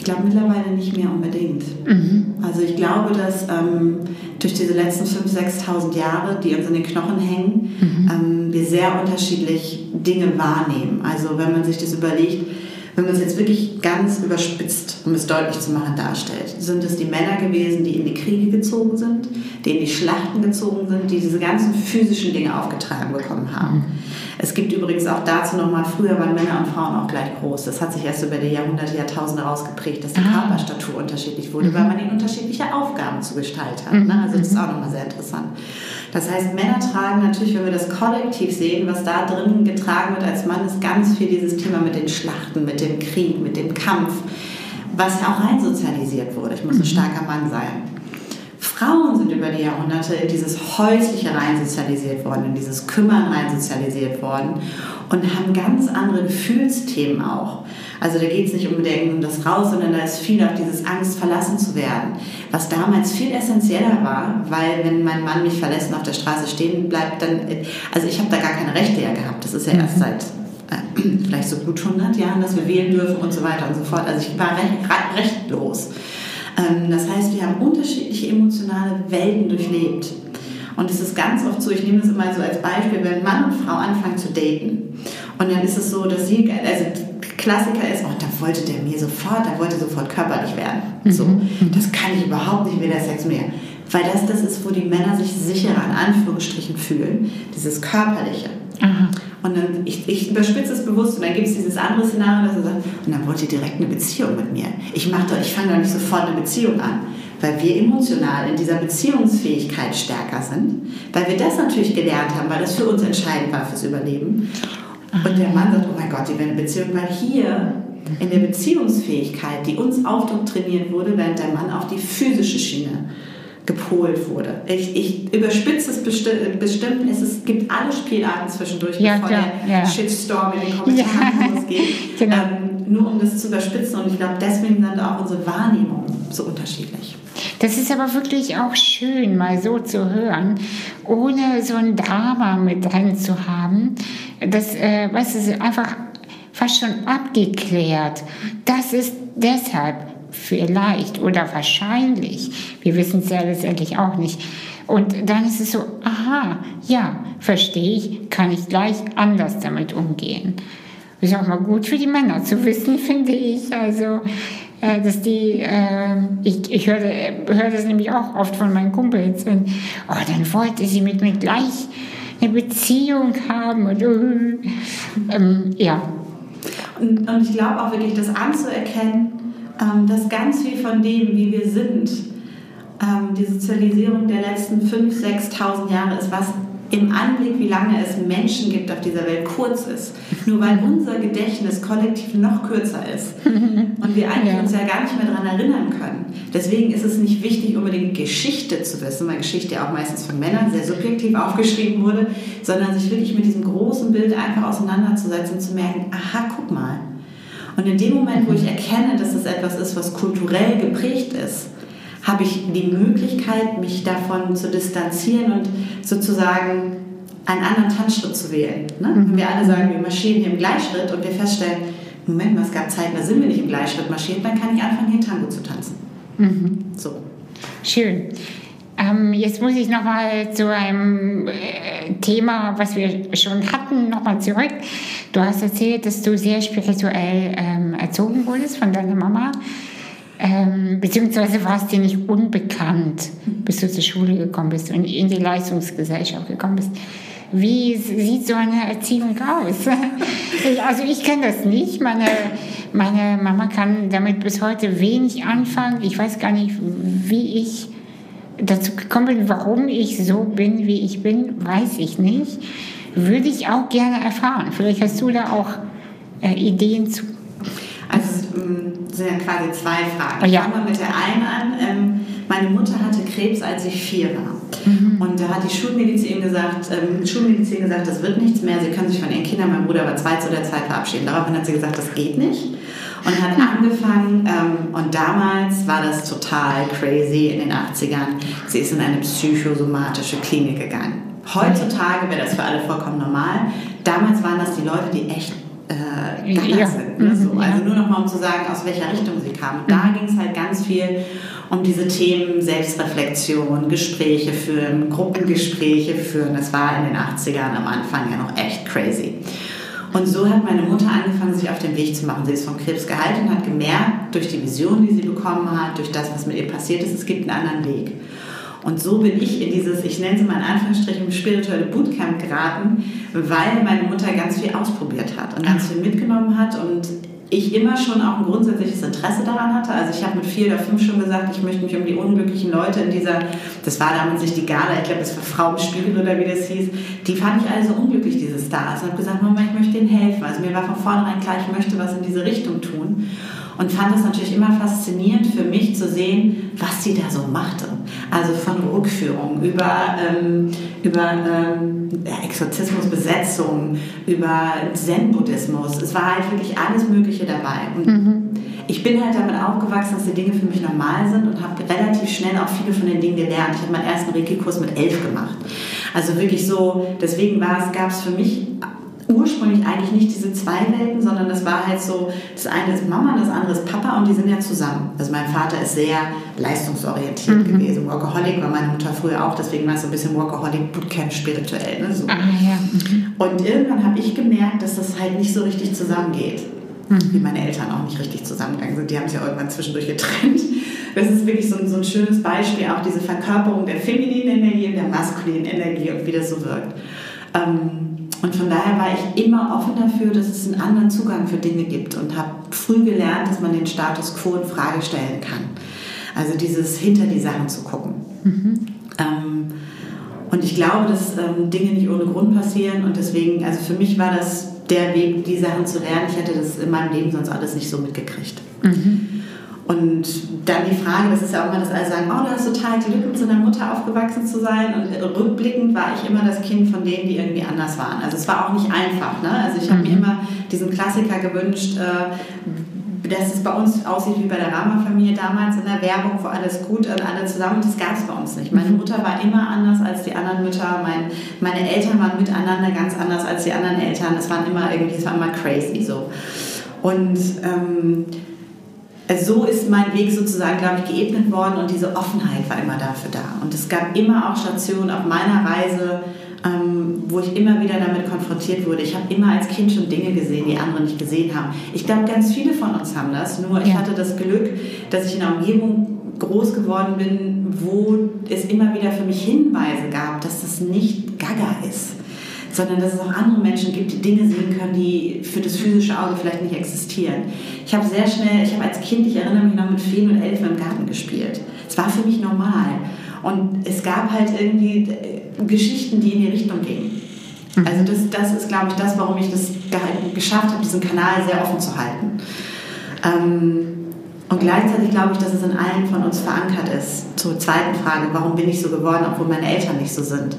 Ich glaube mittlerweile nicht mehr unbedingt. Mhm. Also ich glaube, dass ähm, durch diese letzten 5.000, 6.000 Jahre, die uns in den Knochen hängen, mhm. ähm, wir sehr unterschiedlich Dinge wahrnehmen. Also wenn man sich das überlegt, wenn man es jetzt wirklich ganz überspitzt, um es deutlich zu machen, darstellt, sind es die Männer gewesen, die in die Kriege gezogen sind, die in die Schlachten gezogen sind, die diese ganzen physischen Dinge aufgetragen bekommen haben. Mhm. Es gibt übrigens auch dazu nochmal, früher waren Männer und Frauen auch gleich groß. Das hat sich erst über die Jahrhunderte, Jahrtausende rausgeprägt, dass die ah. Körperstatur unterschiedlich wurde, mhm. weil man ihnen unterschiedliche Aufgaben zugestaltet hat. Ne? Also das ist mhm. auch nochmal sehr interessant. Das heißt, Männer tragen natürlich, wenn wir das kollektiv sehen, was da drin getragen wird als Mann, ist ganz viel dieses Thema mit den Schlachten, mit dem Krieg, mit dem Kampf, was ja auch rein sozialisiert wurde. Ich muss ein mhm. starker Mann sein. Frauen sind über die Jahrhunderte in dieses Häusliche reinsozialisiert worden, in dieses Kümmern reinsozialisiert worden und haben ganz andere Gefühlsthemen auch. Also da geht es nicht unbedingt um das Raus, sondern da ist viel auch dieses Angst, verlassen zu werden, was damals viel essentieller war, weil wenn mein Mann mich verlässt und auf der Straße stehen bleibt, dann, also ich habe da gar keine Rechte ja gehabt. Das ist ja erst mhm. seit vielleicht so gut 100 Jahren, dass wir wählen dürfen und so weiter und so fort. Also ich war recht, rechtlos. Ähm, das heißt, wir haben unterschiedliche emotionale Welten durchlebt. Und es ist ganz oft so, ich nehme das immer so als Beispiel, wenn Mann und Frau anfangen zu daten. Und dann ist es so, dass sie, also Klassiker ist, oh, da wollte der mir sofort, da wollte sofort körperlich werden. Mhm. So, das kann ich überhaupt nicht, will der Sex mehr. Weil das das ist, wo die Männer sich sicherer in Anführungsstrichen fühlen, dieses Körperliche. Aha. Und dann, ich, ich überspitze es bewusst und dann gibt es dieses andere Szenario, dass er sagt, und dann wollt ihr direkt eine Beziehung mit mir. Ich, ich fange doch nicht sofort eine Beziehung an, weil wir emotional in dieser Beziehungsfähigkeit stärker sind, weil wir das natürlich gelernt haben, weil das für uns entscheidend war fürs Überleben. Und der Mann sagt, oh mein Gott, die will eine Beziehung, weil hier in der Beziehungsfähigkeit, die uns aufdoktriniert wurde, während der Mann auf die physische Schiene gepolt wurde. Ich, ich überspitze es besti bestimmt, es, es gibt alle Spielarten zwischendurch, Ja, bevor klar, der ja. Shitstorm in den Kommentaren Ja. losgeht. Genau. Ähm, nur um das zu überspitzen und ich glaube, deswegen sind auch unsere Wahrnehmungen so unterschiedlich. Das ist aber wirklich auch schön, mal so zu hören, ohne so ein Drama mit drin zu haben. Das, äh, weißt du, ist einfach fast schon abgeklärt. Das ist deshalb vielleicht oder wahrscheinlich. Wir wissen es ja letztendlich auch nicht. Und dann ist es so, aha, ja, verstehe ich, kann ich gleich anders damit umgehen. Ist auch mal gut für die Männer zu wissen, finde ich. Also, äh, dass die, äh, ich, ich höre, höre das nämlich auch oft von meinen Kumpels. Und, oh, dann wollte sie mit mir gleich eine Beziehung haben. Und, äh, ähm, ja, Und, und ich glaube auch wirklich, das anzuerkennen, ähm, dass ganz viel von dem, wie wir sind, ähm, die Sozialisierung der letzten 5.000, 6.000 Jahre ist, was im Anblick, wie lange es Menschen gibt auf dieser Welt, kurz ist. Nur weil unser Gedächtnis kollektiv noch kürzer ist und wir eigentlich Ja. uns ja gar nicht mehr daran erinnern können. Deswegen ist es nicht wichtig, unbedingt Geschichte zu wissen, weil Geschichte ja auch meistens von Männern sehr subjektiv aufgeschrieben wurde, sondern sich wirklich mit diesem großen Bild einfach auseinanderzusetzen und zu merken, aha, guck mal. Und in dem Moment, wo ich erkenne, dass es etwas ist, was kulturell geprägt ist, habe ich die Möglichkeit, mich davon zu distanzieren und sozusagen einen anderen Tanzschritt zu wählen. Ne? Wenn wir alle sagen, wir marschieren hier im Gleichschritt und wir feststellen, Moment mal, es gab Zeiten, da sind wir nicht im Gleichschritt marschiert, dann kann ich anfangen, hier Tango zu tanzen. So. Schön. Ähm, jetzt muss ich nochmal zu einem äh, Thema, was wir schon hatten, nochmal zurück. Du hast erzählt, dass du sehr spirituell ähm, erzogen wurdest von deiner Mama. Ähm, beziehungsweise warst dir nicht unbekannt, bis du zur Schule gekommen bist und in die Leistungsgesellschaft gekommen bist. Wie sieht so eine Erziehung aus? Also ich kenne das nicht. Meine, meine Mama kann damit bis heute wenig anfangen. Ich weiß gar nicht, wie ich dazu gekommen bin, warum ich so bin, wie ich bin, weiß ich nicht. Würde ich auch gerne erfahren. Vielleicht hast du da auch äh, Ideen zu. Also es ähm, sind ja quasi zwei Fragen. Ah, ja. Fangen wir mit der einen an. Ähm, meine Mutter hatte Krebs, als ich vier war. Mhm. Und da hat die Schulmedizin gesagt, ähm, Schulmedizin gesagt, das wird nichts mehr. Sie können sich von ihren Kindern, mein Bruder war zwei zu der Zeit verabschieden. Daraufhin hat sie gesagt, das geht nicht. Und hat angefangen, ähm, und damals war das total crazy in den 80ern. Sie ist in eine psychosomatische Klinik gegangen. Heutzutage wäre das für alle vollkommen normal. Damals waren das die Leute, die echt äh, gaga Ja. sind. Ne? So, Mhm, ja. also nur noch mal um zu sagen, aus welcher Richtung sie kamen. Und da ging es halt ganz viel um diese Themen Selbstreflexion, Gespräche führen, Gruppengespräche führen. Das war in den 80ern am Anfang ja noch echt crazy. Und so hat meine Mutter angefangen, sich auf den Weg zu machen. Sie ist vom Krebs geheilt und hat gemerkt, durch die Vision, die sie bekommen hat, durch das, was mit ihr passiert ist, es gibt einen anderen Weg. Und so bin ich in dieses, ich nenne es mal in Anführungsstrichen, spirituelle Bootcamp geraten, weil meine Mutter ganz viel ausprobiert hat und ganz viel mitgenommen hat und ich immer schon auch ein grundsätzliches Interesse daran hatte. Also ich habe mit vier oder fünf schon gesagt, ich möchte mich um die unglücklichen Leute in dieser, das war damals nicht die Gala, ich glaube, das war Frau im Spiegel oder wie das hieß, die fand ich alle so unglücklich, diese Stars. Und habe gesagt, Mama, ich möchte denen helfen. Also mir war von vornherein klar, ich möchte was in diese Richtung tun. Und fand es natürlich immer faszinierend für mich zu sehen, was sie da so machte. Also von Rückführung über, ähm, über ähm, Exorzismus, Besetzung, über Zen-Buddhismus. Es war halt wirklich alles Mögliche dabei. Und ich bin halt damit aufgewachsen, dass die Dinge für mich normal sind und habe relativ schnell auch viele von den Dingen gelernt. Ich habe meinen ersten Reiki-Kurs mit elf gemacht. Also wirklich so, deswegen gab es für mich ursprünglich eigentlich nicht diese zwei Welten, sondern das war halt so, das eine ist Mama, das andere ist Papa und die sind ja zusammen. Also mein Vater ist sehr leistungsorientiert gewesen. Workaholic war meine Mutter früher auch, deswegen war es so ein bisschen Workaholic Bootcamp spirituell. Ne? So. Ah, ja. Mhm. Und irgendwann habe ich gemerkt, dass das halt nicht so richtig zusammengeht. Wie meine Eltern auch nicht richtig zusammengegangen sind. Die haben sich ja irgendwann zwischendurch getrennt. Das ist wirklich so ein, so ein schönes Beispiel, auch diese Verkörperung der femininen Energie und der maskulinen Energie und wie das so wirkt. Ähm, und von daher war ich immer offen dafür, dass es einen anderen Zugang für Dinge gibt und habe früh gelernt, dass man den Status quo in Frage stellen kann. Also dieses hinter die Sachen zu gucken. Ähm, und ich glaube, dass ähm, Dinge nicht ohne Grund passieren und deswegen, also für mich war das der Weg, die Sachen zu lernen. Ich hätte das in meinem Leben sonst alles nicht so mitgekriegt. Mhm. Und dann die Frage, das ist ja auch immer, dass alle sagen, oh, du hast total Glück, mit so einer Mutter aufgewachsen zu sein. Und rückblickend war ich immer das Kind von denen, die irgendwie anders waren. Also es war auch nicht einfach. Ne? Also ich habe mir mhm. immer diesen Klassiker gewünscht, äh, dass es bei uns aussieht wie bei der Rama-Familie damals in der Werbung, wo alles gut und alle zusammen. Das gab es bei uns nicht. Meine mhm. Mutter war immer anders als die anderen Mütter. Mein, meine Eltern waren miteinander ganz anders als die anderen Eltern. Es waren immer irgendwie, es war immer crazy so. Und ähm, so ist mein Weg sozusagen, glaube ich, geebnet worden und diese Offenheit war immer dafür da. Und es gab immer auch Stationen auf meiner Reise, ähm, wo ich immer wieder damit konfrontiert wurde. Ich habe immer als Kind schon Dinge gesehen, die andere nicht gesehen haben. Ich glaube, ganz viele von uns haben das. Nur ich ja. hatte das Glück, dass ich in einer Umgebung groß geworden bin, wo es immer wieder für mich Hinweise gab, dass das nicht Gaga ist sondern dass es auch andere Menschen gibt, die Dinge sehen können, die für das physische Auge vielleicht nicht existieren. Ich habe sehr schnell, ich habe als Kind, ich erinnere mich noch mit Feen und Elfen im Garten gespielt. Es war für mich normal. Und es gab halt irgendwie äh, Geschichten, die in die Richtung gingen. Mhm. Also das, das ist, glaube ich, das, warum ich das geschafft habe, diesen Kanal sehr offen zu halten. Ähm, und gleichzeitig glaube ich, dass es in allen von uns verankert ist. Zur zweiten Frage, warum bin ich so geworden, obwohl meine Eltern nicht so sind.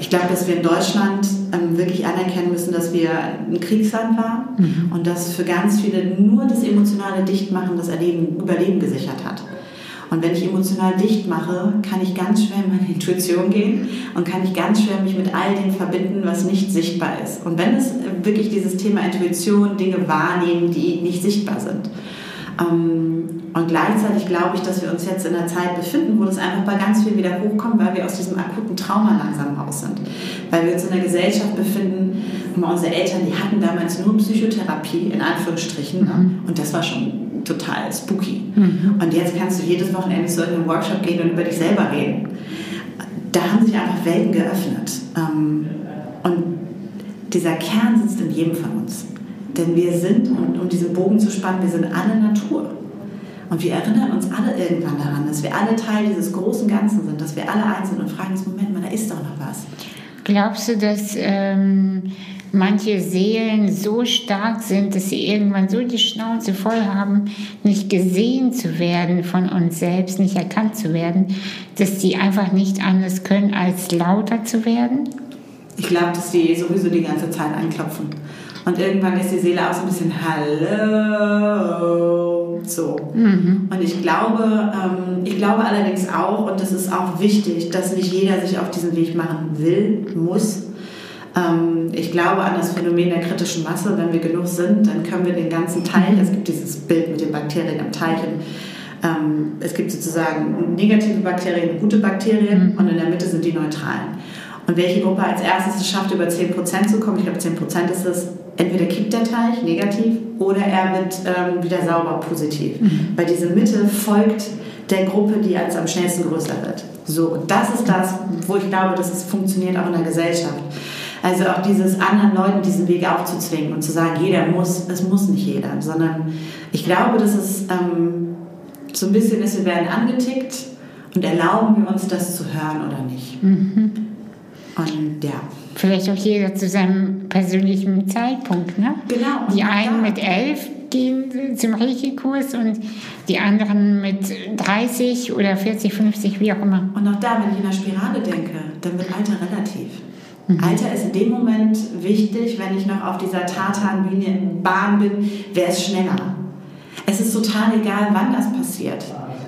Ich glaube, dass wir in Deutschland ähm, wirklich anerkennen müssen, dass wir ein Kriegsland waren mhm. und dass für ganz viele nur das emotionale Dichtmachen das Erleben, Überleben gesichert hat. Und wenn ich emotional dicht mache, kann ich ganz schwer in meine Intuition gehen und kann ich ganz schwer mich mit all dem verbinden, was nicht sichtbar ist. Und wenn es wirklich dieses Thema Intuition, Dinge wahrnehmen, die nicht sichtbar sind. Ähm, und gleichzeitig glaube ich, dass wir uns jetzt in einer Zeit befinden, wo das einfach bei ganz viel wieder hochkommt, weil wir aus diesem akuten Trauma langsam raus sind. Weil wir uns in einer Gesellschaft befinden, wo unsere Eltern, die hatten damals nur Psychotherapie, in Anführungsstrichen, mhm. und das war schon total spooky. Mhm. Und jetzt kannst du jedes Wochenende zu einem Workshop gehen und über dich selber reden. Da haben sich einfach Welten geöffnet. Ähm, und dieser Kern sitzt in jedem von uns. Denn wir sind, um, um diesen Bogen zu spannen, wir sind alle Natur. Und wir erinnern uns alle irgendwann daran, dass wir alle Teil dieses großen Ganzen sind, dass wir alle eins sind und fragen uns, Moment mal, da ist doch noch was. Glaubst du, dass ähm, manche Seelen so stark sind, dass sie irgendwann so die Schnauze voll haben, nicht gesehen zu werden von uns selbst, nicht erkannt zu werden, dass sie einfach nicht anders können, als lauter zu werden? Ich glaube, dass die sowieso die ganze Zeit anklopfen. Und irgendwann ist die Seele auch so ein bisschen Hallo. So. Mhm. Und ich glaube, ähm, ich glaube allerdings auch, und das ist auch wichtig, dass nicht jeder sich auf diesen Weg machen will, muss. Ähm, ich glaube an das Phänomen der kritischen Masse. Wenn wir genug sind, dann können wir den ganzen Teil, es gibt dieses Bild mit den Bakterien am Teich, ähm, es gibt sozusagen negative Bakterien und gute Bakterien mhm. und in der Mitte sind die neutralen. Und welche Gruppe als erstes es schafft, über 10% zu kommen, ich glaube 10% ist es, entweder kippt der Teich negativ oder er wird ähm, wieder sauber positiv. Mhm. Weil diese Mitte folgt der Gruppe, die als am schnellsten größer wird. So, und das ist das, wo ich glaube, dass es funktioniert auch in der Gesellschaft. Also auch dieses anderen Leuten diesen Weg aufzuzwingen und zu sagen, jeder muss, es muss nicht jeder, sondern ich glaube, dass es ähm, so ein bisschen ist, wir werden angetickt und erlauben wir uns das zu hören oder nicht. Mhm. Und ja. Vielleicht auch jeder zu seinem persönlichen Zeitpunkt. Ne? Genau. Die einen mit elf gehen zum Reiki-Kurs und die anderen mit 30 oder 40, 50, wie auch immer. Und auch da, wenn ich in der Spirale denke, dann wird Alter relativ. Mhm. Alter ist in dem Moment wichtig, wenn ich noch auf dieser Tartanbahn bin, wer ist schneller. Es ist total egal, wann das passiert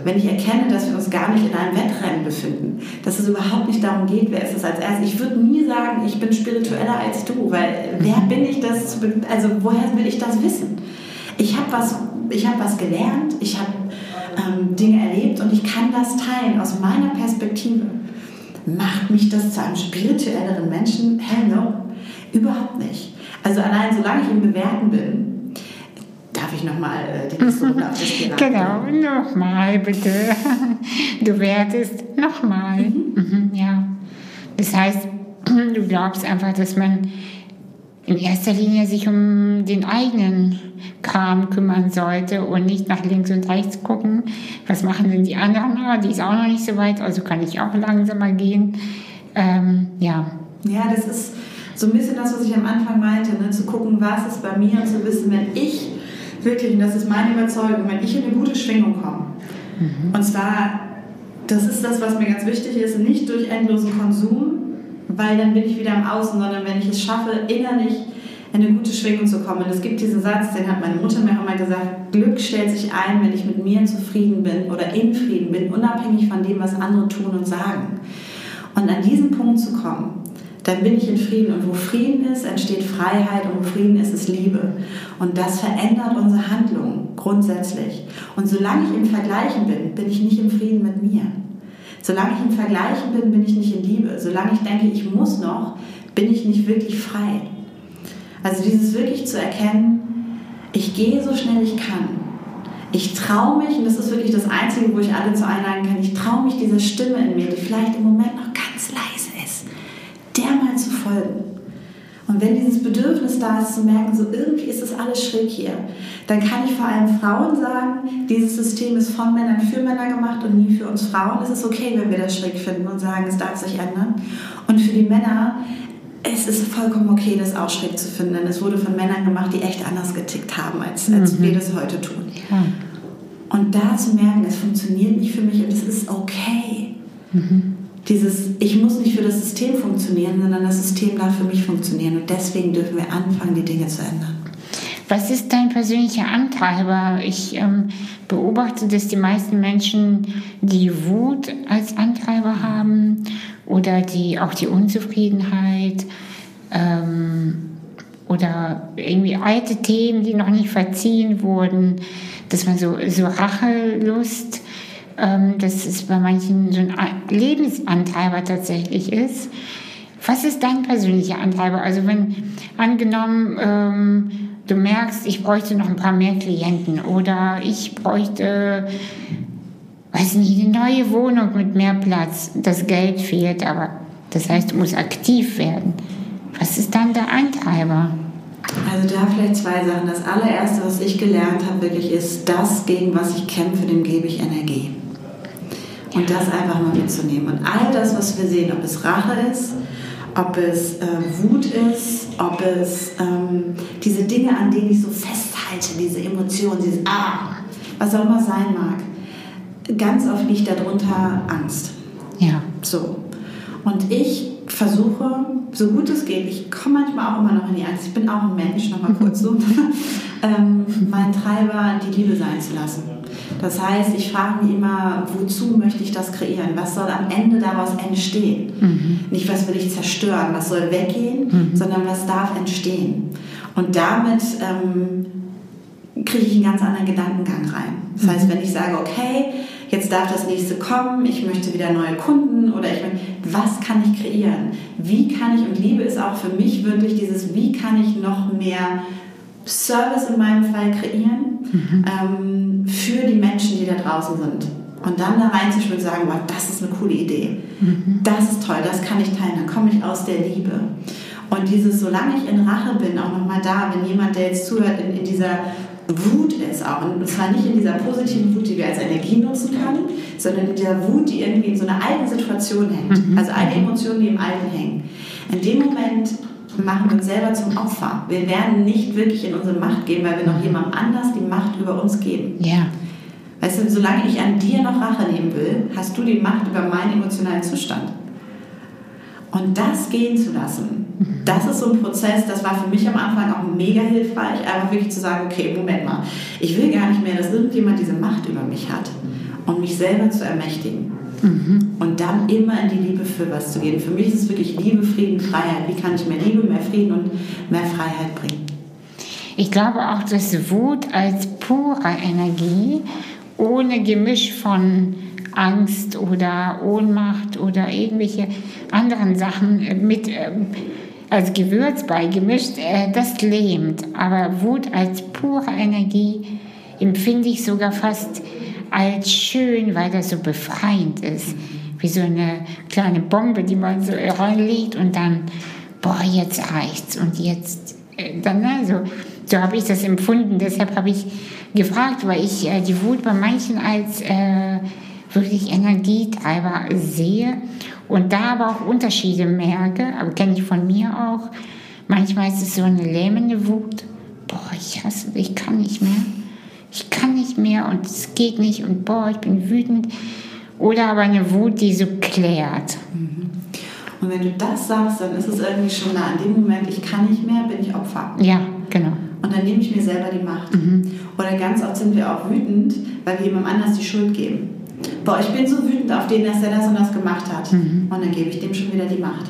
wenn ich erkenne, dass wir uns gar nicht in einem Wettrennen befinden, dass es überhaupt nicht darum geht, wer ist es als erstes. Ich würde nie sagen, ich bin spiritueller als du, weil wer bin ich das, zu, also woher will ich das wissen? Ich habe was, hab was gelernt, ich habe ähm, Dinge erlebt und ich kann das teilen aus meiner Perspektive. Macht mich das zu einem spirituelleren Menschen? Hell no, überhaupt nicht. Also allein solange ich im Bewerten bin, Darf ich nochmal äh, die nächste Runde auf das Thema? Genau, nochmal bitte. Du wertest nochmal. Mhm. Mhm, ja. Das heißt, du glaubst einfach, dass man in erster Linie sich um den eigenen Kram kümmern sollte und nicht nach links und rechts gucken, was machen denn die anderen? Ah, die ist auch noch nicht so weit, also kann ich auch langsamer gehen. Ähm, ja. Ja, das ist so ein bisschen das, was ich am Anfang meinte, ne? zu gucken, was ist bei mir und zu wissen, wenn ich wirklich, und das ist meine Überzeugung, wenn ich in eine gute Schwingung komme, mhm. und zwar, das ist das, was mir ganz wichtig ist, nicht durch endlosen Konsum, weil dann bin ich wieder im Außen, sondern wenn ich es schaffe, innerlich in eine gute Schwingung zu kommen. Und es gibt diesen Satz, den hat meine Mutter mir auch mal gesagt, Glück stellt sich ein, wenn ich mit mir zufrieden bin oder in Frieden bin, unabhängig von dem, was andere tun und sagen. Und an diesen Punkt zu kommen, dann bin ich in Frieden. Und wo Frieden ist, entsteht Freiheit und wo Frieden ist, ist Liebe. Und das verändert unsere Handlung grundsätzlich. Und solange ich im Vergleichen bin, bin ich nicht im Frieden mit mir. Solange ich im Vergleichen bin, bin ich nicht in Liebe. Solange ich denke, ich muss noch, bin ich nicht wirklich frei. Also dieses wirklich zu erkennen, ich gehe so schnell ich kann. Ich traue mich, und das ist wirklich das Einzige, wo ich alle zu einladen kann, ich traue mich dieser Stimme in mir, die vielleicht im Moment noch ist, der mal zu folgen. Und wenn dieses Bedürfnis da ist, zu merken, so irgendwie ist das alles schräg hier, dann kann ich vor allem Frauen sagen, dieses System ist von Männern für Männer gemacht und nie für uns Frauen. Es ist okay, wenn wir das schräg finden und sagen, es darf sich ändern. Und für die Männer es ist vollkommen okay, das auch schräg zu finden, denn es wurde von Männern gemacht, die echt anders getickt haben, als, als mhm. wir das heute tun. Ja. Und da zu merken, es funktioniert nicht für mich und es ist okay. Mhm. Dieses, ich muss nicht für das System funktionieren, sondern das System darf für mich funktionieren. Und deswegen dürfen wir anfangen, die Dinge zu ändern. Was ist dein persönlicher Antreiber? Ich ähm, beobachte, dass die meisten Menschen die Wut als Antreiber haben oder die, auch die Unzufriedenheit ähm, oder irgendwie alte Themen, die noch nicht verziehen wurden, dass man so, so Rachelust, dass es bei manchen so ein Lebensantreiber tatsächlich ist. Was ist dein persönlicher Antreiber? Also wenn angenommen, ähm, du merkst, ich bräuchte noch ein paar mehr Klienten oder ich bräuchte weiß nicht, eine neue Wohnung mit mehr Platz. Das Geld fehlt, aber das heißt, du musst aktiv werden. Was ist dann der Eintreiber? Also da vielleicht zwei Sachen. Das allererste, was ich gelernt habe, wirklich ist, das, gegen was ich kämpfe, dem gebe ich Energie. Und das einfach mal mitzunehmen. Und all das, was wir sehen, ob es Rache ist, ob es äh, Wut ist, ob es ähm, diese Dinge, an denen ich so festhalte, diese Emotionen, dieses Ah, was auch immer sein mag, ganz oft liegt darunter Angst. Ja. So. Und ich versuche, so gut es geht, ich komme manchmal auch immer noch in die Angst, ich bin auch ein Mensch, nochmal kurz so, ähm, meinen Treiber die Liebe sein zu lassen. Das heißt, ich frage mich immer, wozu möchte ich das kreieren? Was soll am Ende daraus entstehen? Mhm. Nicht, was will ich zerstören, was soll weggehen, mhm. sondern was darf entstehen. Und damit ähm, kriege ich einen ganz anderen Gedankengang rein. Das heißt, mhm. wenn ich sage, okay, jetzt darf das nächste kommen, ich möchte wieder neue Kunden oder ich meine, was kann ich kreieren? Wie kann ich, und Liebe ist auch für mich wirklich dieses, wie kann ich noch mehr Service in meinem Fall kreieren mhm. ähm, für die Menschen, die da draußen sind. Und dann da reinzuspüren und sagen, wow, das ist eine coole Idee, mhm. das ist toll, das kann ich teilen, dann komme ich aus der Liebe. Und dieses, solange ich in Rache bin, auch nochmal da, wenn jemand, der jetzt zuhört, in, in dieser Wut ist auch. Und zwar nicht in dieser positiven Wut, die wir als Energie nutzen können, sondern in der Wut, die irgendwie in so einer alten Situation hängt. Mhm. Also eine Emotion, die im Alten hängt. In dem Moment machen uns selber zum Opfer. Wir werden nicht wirklich in unsere Macht gehen, weil wir noch jemandem anders die Macht über uns geben. Ja. Weißt du, solange ich an dir noch Rache nehmen will, hast du die Macht über meinen emotionalen Zustand. Und das gehen zu lassen, das ist so ein Prozess, das war für mich am Anfang auch mega hilfreich, einfach wirklich zu sagen, okay, Moment mal, ich will gar nicht mehr, dass irgendjemand diese Macht über mich hat und mich selber zu ermächtigen. Mhm. Und dann immer in die Liebe für was zu gehen. Für mich ist es wirklich Liebe, Frieden, Freiheit. Wie kann ich mehr Liebe, mehr Frieden und mehr Freiheit bringen? Ich glaube auch, dass Wut als pure Energie ohne Gemisch von Angst oder Ohnmacht oder irgendwelche anderen Sachen mit ähm, als Gewürz beigemischt, äh, das lähmt. Aber Wut als pure Energie empfinde ich sogar fast als schön, weil das so befreiend ist. Wie so eine kleine Bombe, die man so reinlegt und dann, boah, jetzt reicht's und jetzt, äh, dann, also, so habe ich das empfunden. Deshalb habe ich gefragt, weil ich äh, die Wut bei manchen als äh, wirklich Energietreiber sehe und da aber auch Unterschiede merke, aber kenne ich von mir auch. Manchmal ist es so eine lähmende Wut. Boah, ich hasse, ich kann nicht mehr. Ich kann nicht mehr und es geht nicht und boah, ich bin wütend. Oder aber eine Wut, die so klärt. Mhm. Und wenn du das sagst, dann ist es irgendwie schon da. In dem Moment, ich kann nicht mehr, bin ich Opfer. Ja, genau. Und dann nehme ich mir selber die Macht. Mhm. Oder ganz oft sind wir auch wütend, weil wir jemandem anders die Schuld geben. Boah, ich bin so wütend auf den, dass er das und das gemacht hat. Mhm. Und dann gebe ich dem schon wieder die Macht.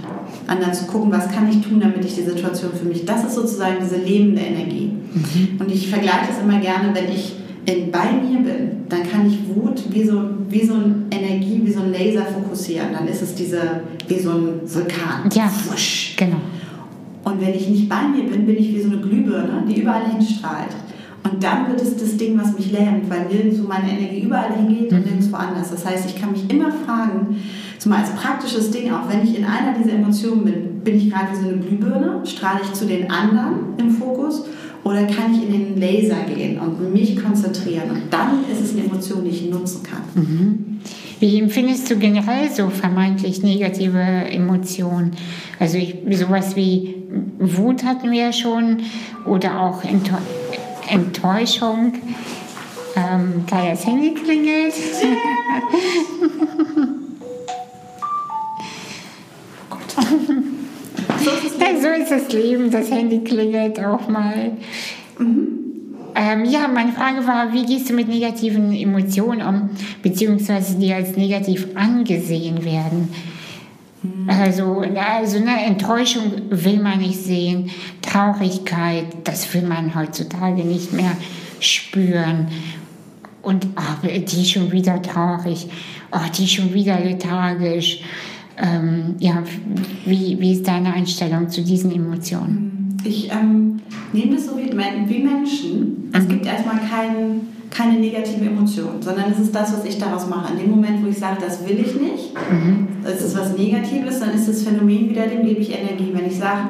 Und dann zu gucken, was kann ich tun, damit ich die Situation für mich. Das ist sozusagen diese lebende Energie. Mhm. Und ich vergleiche es immer gerne, wenn ich in, bei mir bin, dann kann ich Wut wie so, wie so eine Energie, wie so ein Laser fokussieren. Dann ist es diese, wie so ein Vulkan. Ja, Wusch. genau. Und wenn ich nicht bei mir bin, bin ich wie so eine Glühbirne, die überall hinstrahlt. Und dann wird es das Ding, was mich lähmt, weil nirgendwo meine Energie überall hingeht und mhm. nirgendwo anders. Das heißt, ich kann mich immer fragen, zumal als praktisches Ding, auch wenn ich in einer dieser Emotionen bin, bin ich gerade wie so eine Glühbirne, strahle ich zu den anderen im Fokus oder kann ich in den Laser gehen und mich konzentrieren? Und dann ist es eine Emotion, die ich nutzen kann. Mhm. Wie empfindest du generell so vermeintlich negative Emotionen? Also ich, sowas wie Wut hatten wir ja schon oder auch Enttäuschung. Ähm, das Handy klingelt. so ist das Leben. Das Handy klingelt auch mal. Mhm. Ähm, ja, meine Frage war, wie gehst du mit negativen Emotionen um, beziehungsweise die als negativ angesehen werden? Mhm. Also, also eine Enttäuschung will man nicht sehen, Traurigkeit, das will man heutzutage nicht mehr spüren. Und oh, die schon wieder traurig, oh, die schon wieder lethargisch. Ähm, ja, wie, wie ist deine Einstellung zu diesen Emotionen? Ich ähm, nehme das so wie, wie Menschen. Es mhm. gibt erstmal kein, keine negative Emotion, sondern es ist das, was ich daraus mache. In dem Moment, wo ich sage, das will ich nicht, mhm. das ist was Negatives, dann ist das Phänomen wieder, dem gebe ich Energie. Wenn ich sage,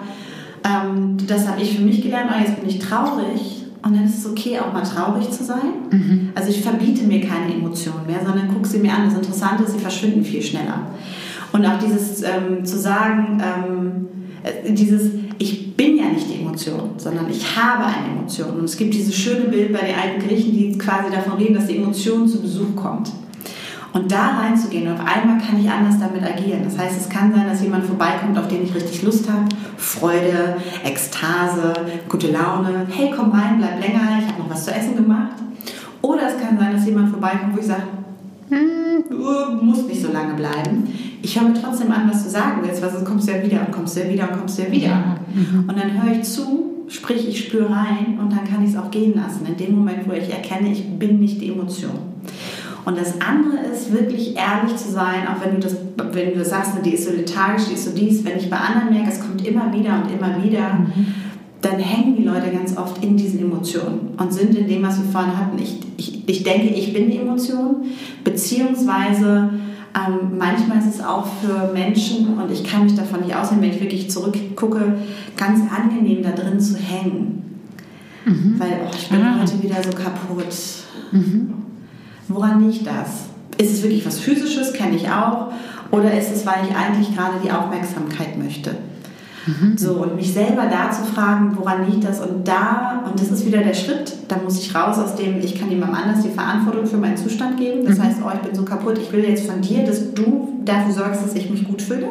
ähm, das habe ich für mich gelernt, oh, jetzt bin ich traurig, und dann ist es okay, auch mal traurig zu sein. Mhm. Also ich verbiete mir keine Emotionen mehr, sondern gucke sie mir an. Das Interessante ist, sie verschwinden viel schneller. Und auch dieses ähm, zu sagen, ähm, äh, dieses, ich bin ja nicht die Emotion, sondern ich habe eine Emotion. Und es gibt dieses schöne Bild bei den alten Griechen, die quasi davon reden, dass die Emotion zu Besuch kommt. Und da reinzugehen, und auf einmal kann ich anders damit agieren. Das heißt, es kann sein, dass jemand vorbeikommt, auf den ich richtig Lust habe. Freude, Ekstase, gute Laune. Hey, komm rein, bleib länger, ich habe noch was zu essen gemacht. Oder es kann sein, dass jemand vorbeikommt, wo ich sage, hm, du musst nicht so lange bleiben ich höre mir trotzdem an, was du sagen willst, weil sonst kommst du ja wieder und kommst du ja wieder und kommst du ja wieder. Ja. Mhm. Und dann höre ich zu, sprich, ich spüre rein und dann kann ich es auch gehen lassen. In dem Moment, wo ich erkenne, ich bin nicht die Emotion. Und das andere ist, wirklich ehrlich zu sein, auch wenn du das, wenn du sagst, die ist so lethargisch, die ist so dies, wenn ich bei anderen merke, es kommt immer wieder und immer wieder, mhm. Dann hängen die Leute ganz oft in diesen Emotionen und sind in dem, was wir vorhin hatten. Ich, ich, ich denke, ich bin die Emotion, beziehungsweise ähm, manchmal ist es auch für Menschen, und ich kann mich davon nicht ausnehmen, wenn ich wirklich zurückgucke, ganz angenehm da drin zu hängen. Mhm. Weil oh, ich bin ah. heute wieder so kaputt. Mhm. Woran liegt das? Ist es wirklich was Physisches, kenne ich auch? Oder ist es, weil ich eigentlich gerade die Aufmerksamkeit möchte? Mhm. So, und mich selber da zu fragen, woran liegt das? Und da, und das ist wieder der Schritt, da muss ich raus aus dem, ich kann jemandem anders die Verantwortung für meinen Zustand geben. Das mhm. heißt, oh, ich bin so kaputt, ich will jetzt von dir, dass du dafür sorgst, dass ich mich gut fühle.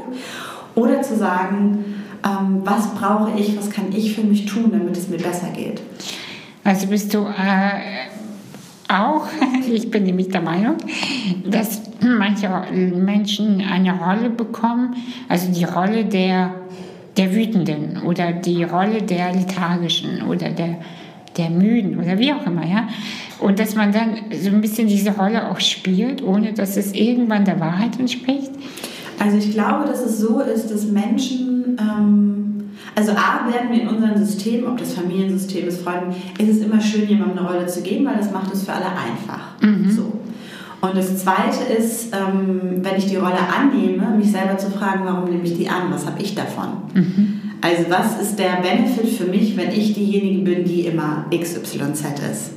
Oder zu sagen, ähm, was brauche ich, was kann ich für mich tun, damit es mir besser geht. Also bist du äh, auch, ich bin nämlich der Meinung, dass manche Menschen eine Rolle bekommen, also die Rolle der der Wütenden oder die Rolle der Lethargischen oder der, der Müden oder wie auch immer, ja. Und dass man dann so ein bisschen diese Rolle auch spielt, ohne dass es irgendwann der Wahrheit entspricht. Also ich glaube, dass es so ist, dass Menschen, ähm, also A, werden wir in unserem System, ob das Familiensystem ist, Freunden, ist es immer schön, jemandem eine Rolle zu geben, weil das macht es für alle einfach. Mhm. So. Und das Zweite ist, ähm, wenn ich die Rolle annehme, mich selber zu fragen, warum nehme ich die an? Was habe ich davon? Mhm. Also was ist der Benefit für mich, wenn ich diejenige bin, die immer XYZ ist?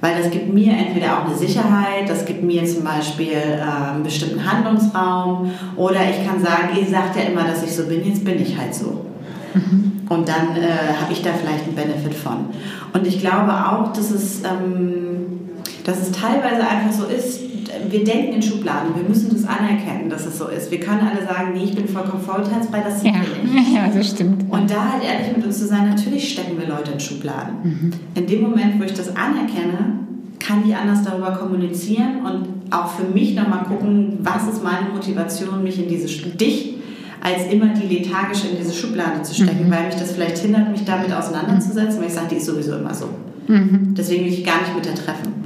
Weil das gibt mir entweder auch eine Sicherheit, das gibt mir zum Beispiel äh, einen bestimmten Handlungsraum oder ich kann sagen, ihr sagt ja immer, dass ich so bin, jetzt bin ich halt so. Mhm. Und dann äh, habe ich da vielleicht einen Benefit von. Und ich glaube auch, dass es, ähm, dass es teilweise einfach so ist, wir denken in Schubladen, wir müssen das anerkennen, dass es so ist. Wir können alle sagen, nee, ich bin vollkommen vorurteilsfrei, das sind ja. wir nicht. Ja, das stimmt. Und da halt ehrlich mit uns zu sein, natürlich stecken wir Leute in Schubladen. Mhm. In dem Moment, wo ich das anerkenne, kann ich anders darüber kommunizieren und auch für mich nochmal gucken, was ist meine Motivation, mich in diese, dich als immer die lethargische in diese Schublade zu stecken, mhm. weil mich das vielleicht hindert, mich damit auseinanderzusetzen, weil ich sage, die ist sowieso immer so. Mhm. Deswegen will ich gar nicht mit der treffen.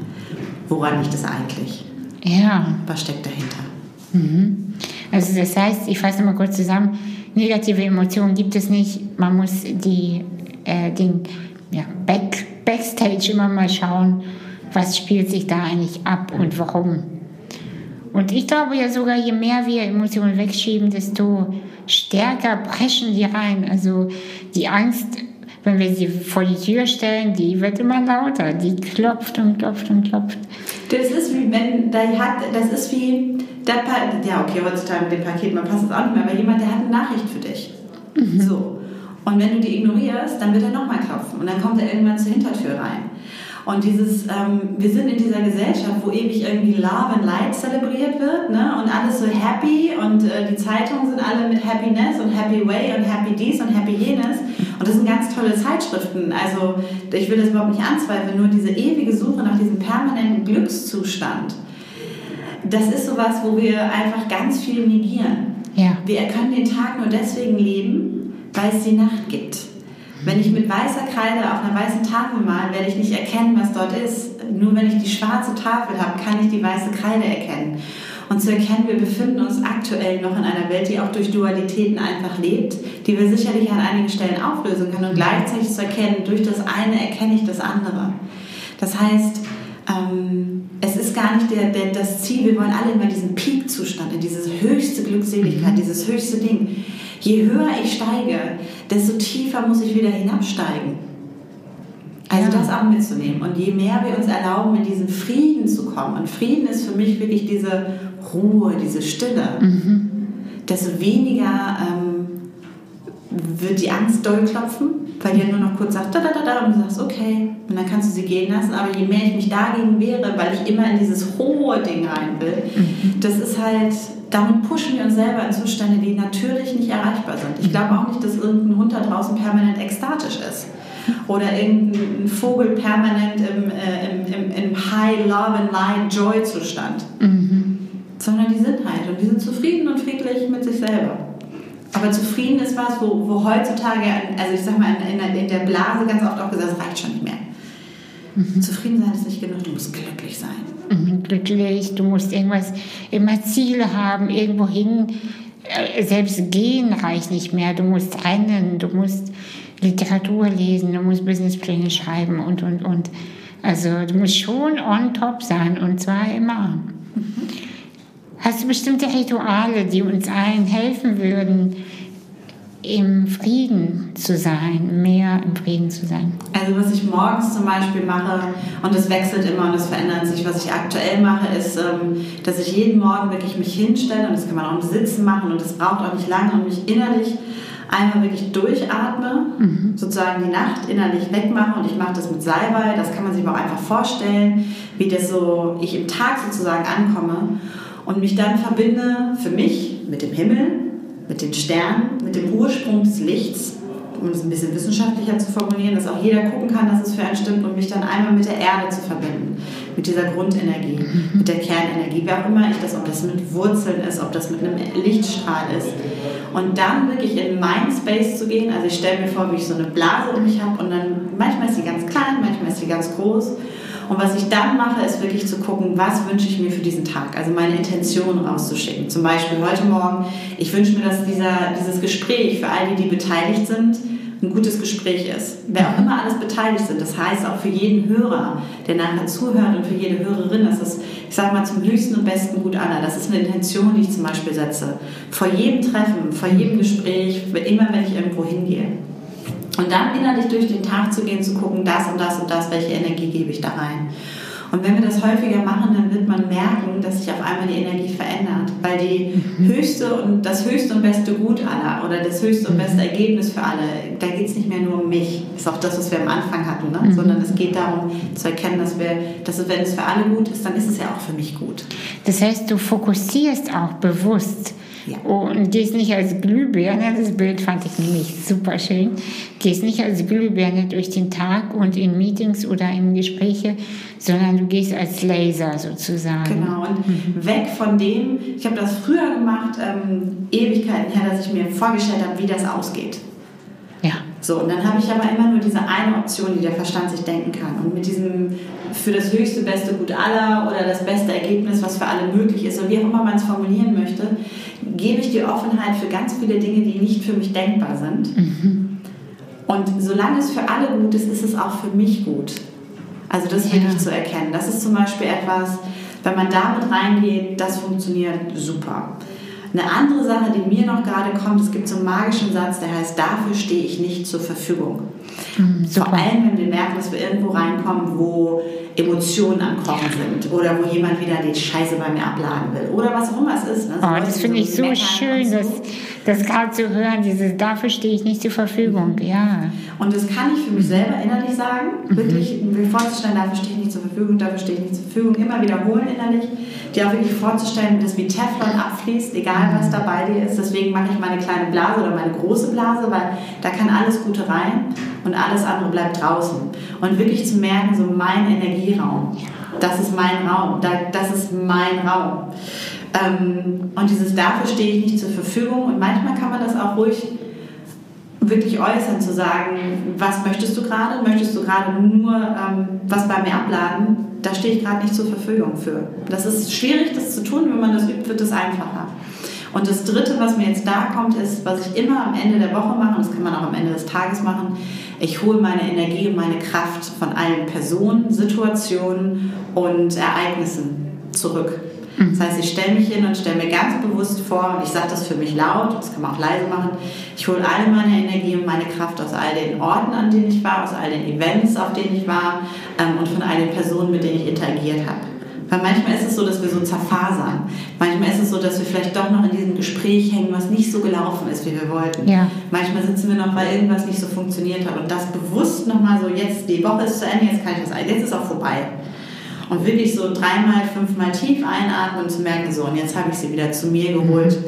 Woran liegt das eigentlich? Ja. Was steckt dahinter? Mhm. Also das heißt, ich fasse mal kurz zusammen, negative Emotionen gibt es nicht. Man muss die, äh, den ja, Back, Backstage immer mal schauen, was spielt sich da eigentlich ab und warum. Und ich glaube ja sogar, je mehr wir Emotionen wegschieben, desto stärker preschen die rein. Also die Angst, wenn wir sie vor die Tür stellen, die wird immer lauter. Die klopft und klopft und klopft. Das ist wie wenn, da hat, das ist wie, der ja okay, heutzutage mit dem Paket, man passt es auch nicht mehr, aber jemand, der hat eine Nachricht für dich. Mhm. So. Und wenn du die ignorierst, dann wird er nochmal klopfen und dann kommt er irgendwann zur Hintertür rein. Und dieses, ähm, wir sind in dieser Gesellschaft, wo ewig irgendwie Love and Light zelebriert wird ne? und alles so happy und äh, die Zeitungen sind alle mit Happiness und Happy Way und Happy dies und Happy jenes. Und das sind ganz tolle Zeitschriften. Also ich will das überhaupt nicht anzweifeln, nur diese ewige Suche nach diesem permanenten Glückszustand. Das ist sowas, wo wir einfach ganz viel negieren. Ja. Wir können den Tag nur deswegen leben, weil es die Nacht gibt. Wenn ich mit weißer Kreide auf einer weißen Tafel male, werde ich nicht erkennen, was dort ist. Nur wenn ich die schwarze Tafel habe, kann ich die weiße Kreide erkennen. Und zu erkennen, wir befinden uns aktuell noch in einer Welt, die auch durch Dualitäten einfach lebt, die wir sicherlich an einigen Stellen auflösen können. Und gleichzeitig zu erkennen, durch das eine erkenne ich das andere. Das heißt, ähm, es ist gar nicht der, der, das Ziel, wir wollen alle immer diesen Peak-Zustand, in diese höchste Glückseligkeit, dieses höchste Ding. Je höher ich steige, desto tiefer muss ich wieder hinabsteigen. Also das auch mitzunehmen. Und je mehr wir uns erlauben, in diesen Frieden zu kommen, und Frieden ist für mich wirklich diese Ruhe, diese Stille, mhm. desto weniger ähm, wird die Angst doll klopfen, weil die ja nur noch kurz sagt, da, da, da, da, und du sagst, okay, und dann kannst du sie gehen lassen. Aber je mehr ich mich dagegen wehre, weil ich immer in dieses hohe Ding rein will, mhm. das ist halt, damit pushen wir uns selber in Zustände, die natürlich nicht erreichbar sind. Ich glaube auch nicht, dass irgendein Hund da draußen permanent ekstatisch ist. Oder irgendein Vogel permanent im, äh, im, im, im, High Love and Light Joy Zustand. Mhm. Sondern die sind halt und die sind zufrieden und friedlich mit sich selber. Aber zufrieden ist was, wo, wo heutzutage, also ich sag mal, in, in, in der Blase ganz oft auch gesagt, es reicht schon nicht mehr. Mhm. Zufrieden sein ist nicht genug, du musst glücklich sein. Mhm, glücklich, du musst irgendwas, immer Ziele haben, irgendwo hin. Äh, selbst gehen reicht nicht mehr. Du musst rennen, du musst Literatur lesen, du musst Businesspläne schreiben und, und, und. Also du musst schon on top sein und zwar immer. Mhm. Hast du bestimmte Rituale, die uns allen helfen würden, im Frieden zu sein, mehr im Frieden zu sein? Also was ich morgens zum Beispiel mache, und das wechselt immer und das verändert sich, was ich aktuell mache, ist, ähm, dass ich jeden Morgen wirklich mich hinstelle, und das kann man auch im Sitzen machen und das braucht auch nicht lange, und mich innerlich einmal wirklich durchatme, mhm. sozusagen die Nacht innerlich wegmache und ich mache das mit Salbei, das kann man sich auch einfach vorstellen, wie das so, ich im Tag sozusagen ankomme und mich dann verbinde für mich mit dem Himmel, mit den Sternen, mit dem Ursprung des Lichts, um es ein bisschen wissenschaftlicher zu formulieren, dass auch jeder gucken kann, dass es für einen stimmt und mich dann einmal mit der Erde zu verbinden, mit dieser Grundenergie, mhm. mit der Kernenergie, wer auch immer ich das, ob das mit Wurzeln ist, ob das mit einem Lichtstrahl ist. Und dann wirklich in meinen Space zu gehen, also ich stelle mir vor, wie ich so eine Blase um mich habe und dann, manchmal ist sie ganz klein, manchmal ist sie ganz groß und was ich dann mache, ist wirklich zu gucken, was wünsche ich mir für diesen Tag. Also meine Intention rauszuschicken. Zum Beispiel heute Morgen, ich wünsche mir, dass dieser, dieses Gespräch für all die, die beteiligt sind, ein gutes Gespräch ist. Wer auch immer alles beteiligt sind, das heißt auch für jeden Hörer, der nachher zuhört und für jede Hörerin, das ist, ich sage mal, zum höchsten und besten Gut aller. Das ist eine Intention, die ich zum Beispiel setze. Vor jedem Treffen, vor jedem Gespräch, immer wenn ich irgendwo hingehe. Und dann innerlich durch den Tag zu gehen, zu gucken, das und das und das, welche Energie gebe ich da rein. Und wenn wir das häufiger machen, dann wird man merken, dass sich auf einmal die Energie verändert. Weil die mhm. höchste und das höchste und beste Gut aller oder das höchste und beste Ergebnis für alle, da geht es nicht mehr nur um mich. Das ist auch das, was wir am Anfang hatten, ne? Mhm. sondern es geht darum zu erkennen, dass wir, dass wenn es für alle gut ist, dann ist es ja auch für mich gut. Das heißt, du fokussierst auch bewusst ja. Und gehst nicht als Glühbirne, das Bild fand ich nämlich super schön, gehst nicht als Glühbirne durch den Tag und in Meetings oder in Gespräche, sondern du gehst als Laser sozusagen. Genau, und mhm. weg von dem, ich habe das früher gemacht, ähm, Ewigkeiten her, dass ich mir vorgestellt habe, wie das ausgeht. Ja. So, und dann habe ich aber immer nur diese eine Option, die der Verstand sich denken kann. Und mit diesem für das höchste, beste Gut aller oder das beste Ergebnis, was für alle möglich ist, oder wie auch immer man es formulieren möchte, gebe ich die Offenheit für ganz viele Dinge, die nicht für mich denkbar sind. Mhm. Und solange es für alle gut ist, ist es auch für mich gut. Also das ja. wirklich zu erkennen. Das ist zum Beispiel etwas, wenn man damit reingeht, das funktioniert super. Eine andere Sache, die mir noch gerade kommt, es gibt so einen magischen Satz, der heißt, dafür stehe ich nicht zur Verfügung. Mhm, Vor allem, wenn wir merken, dass wir irgendwo reinkommen, wo Emotionen am Kochen sind oder wo jemand wieder die Scheiße bei mir abladen will oder was auch immer es ist. Ne? So oh, das finde so ich so schön, so. das, das gerade zu hören, diese, dafür stehe ich nicht zur Verfügung, mhm. ja. Und das kann ich für mich selber innerlich sagen, mhm. wirklich mir vorzustellen, dafür stehe ich nicht zur Verfügung, dafür stehe ich nicht zur Verfügung, immer wiederholen innerlich, dir auch wirklich vorzustellen, wie das wie Teflon abfließt, egal was da bei dir ist. Deswegen mache ich meine kleine Blase oder meine große Blase, weil da kann alles Gute rein und alles andere bleibt draußen. Und wirklich zu merken, so mein Energieraum, das ist mein Raum, das ist mein Raum. Ähm, und dieses dafür stehe ich nicht zur Verfügung und manchmal kann man das auch ruhig wirklich äußern, zu sagen, was möchtest du gerade? Möchtest du gerade nur ähm, was bei mir abladen? Da stehe ich gerade nicht zur Verfügung für. Das ist schwierig, das zu tun. Wenn man das übt, wird es einfacher. Und das Dritte, was mir jetzt da kommt, ist, was ich immer am Ende der Woche mache, und das kann man auch am Ende des Tages machen, ich hole meine Energie und meine Kraft von allen Personen, Situationen und Ereignissen zurück. Das heißt, ich stelle mich hin und stelle mir ganz bewusst vor, und ich sage das für mich laut, das kann man auch leise machen, ich hole all meine Energie und meine Kraft aus all den Orten, an denen ich war, aus all den Events, auf denen ich war ähm, und von all den Personen, mit denen ich interagiert habe. Weil manchmal ist es so, dass wir so zerfasern. Manchmal ist es so, dass wir vielleicht doch noch in diesem Gespräch hängen, was nicht so gelaufen ist, wie wir wollten. Ja. Manchmal sitzen wir noch, weil irgendwas nicht so funktioniert hat. Und das bewusst nochmal so, jetzt die Woche ist zu Ende, jetzt kann ich das, jetzt ist auch vorbei. Und wirklich so dreimal, fünfmal tief einatmen und zu merken, so, und jetzt habe ich sie wieder zu mir geholt.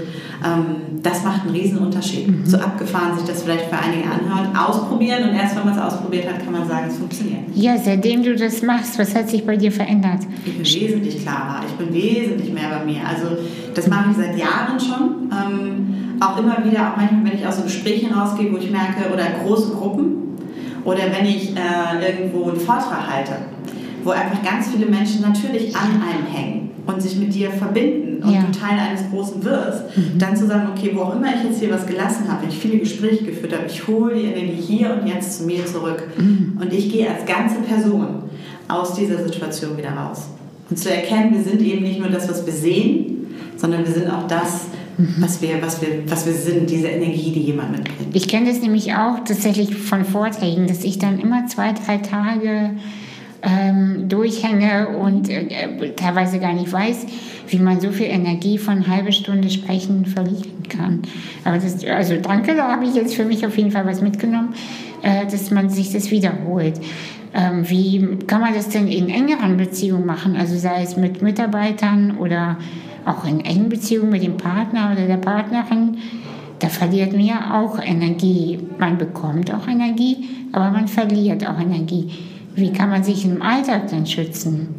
Ähm, das macht einen riesen Unterschied. Mhm. So abgefahren sich das vielleicht für einige anhört. Ausprobieren und erst wenn man es ausprobiert hat, kann man sagen, es funktioniert. Ja, seitdem du das machst, was hat sich bei dir verändert? Ich bin wesentlich klarer, ich bin wesentlich mehr bei mir. Also das mache ich seit Jahren schon. Ähm, auch immer wieder, auch manchmal, wenn ich aus so Gesprächen rausgehe, wo ich merke, oder große Gruppen, oder wenn ich äh, irgendwo einen Vortrag halte wo einfach ganz viele Menschen natürlich an einem hängen und sich mit dir verbinden und ja. du Teil eines Großen wirst, mhm. dann zu sagen, okay, wo auch immer ich jetzt hier was gelassen habe, wenn ich viele Gespräche geführt habe, ich hole die Energie hier und jetzt zu mir zurück mhm. und ich gehe als ganze Person aus dieser Situation wieder raus. Und zu erkennen, wir sind eben nicht nur das, was wir sehen, sondern wir sind auch das, mhm. was, wir, was, wir, was wir sind, diese Energie, die jemand mitbringt. Ich kenne das nämlich auch tatsächlich von Vorträgen, dass ich dann immer zwei, drei Tage ähm, durchhänge und äh, teilweise gar nicht weiß, wie man so viel Energie von halben Stunde sprechen verlieren kann. Aber das, also danke, da habe ich jetzt für mich auf jeden Fall was mitgenommen, äh, dass man sich das wiederholt. Ähm, wie kann man das denn in engeren Beziehungen machen? Also sei es mit Mitarbeitern oder auch in engen Beziehungen mit dem Partner oder der Partnerin. Da verliert man ja auch Energie. Man bekommt auch Energie, aber man verliert auch Energie. Wie kann man sich im Alltag denn schützen?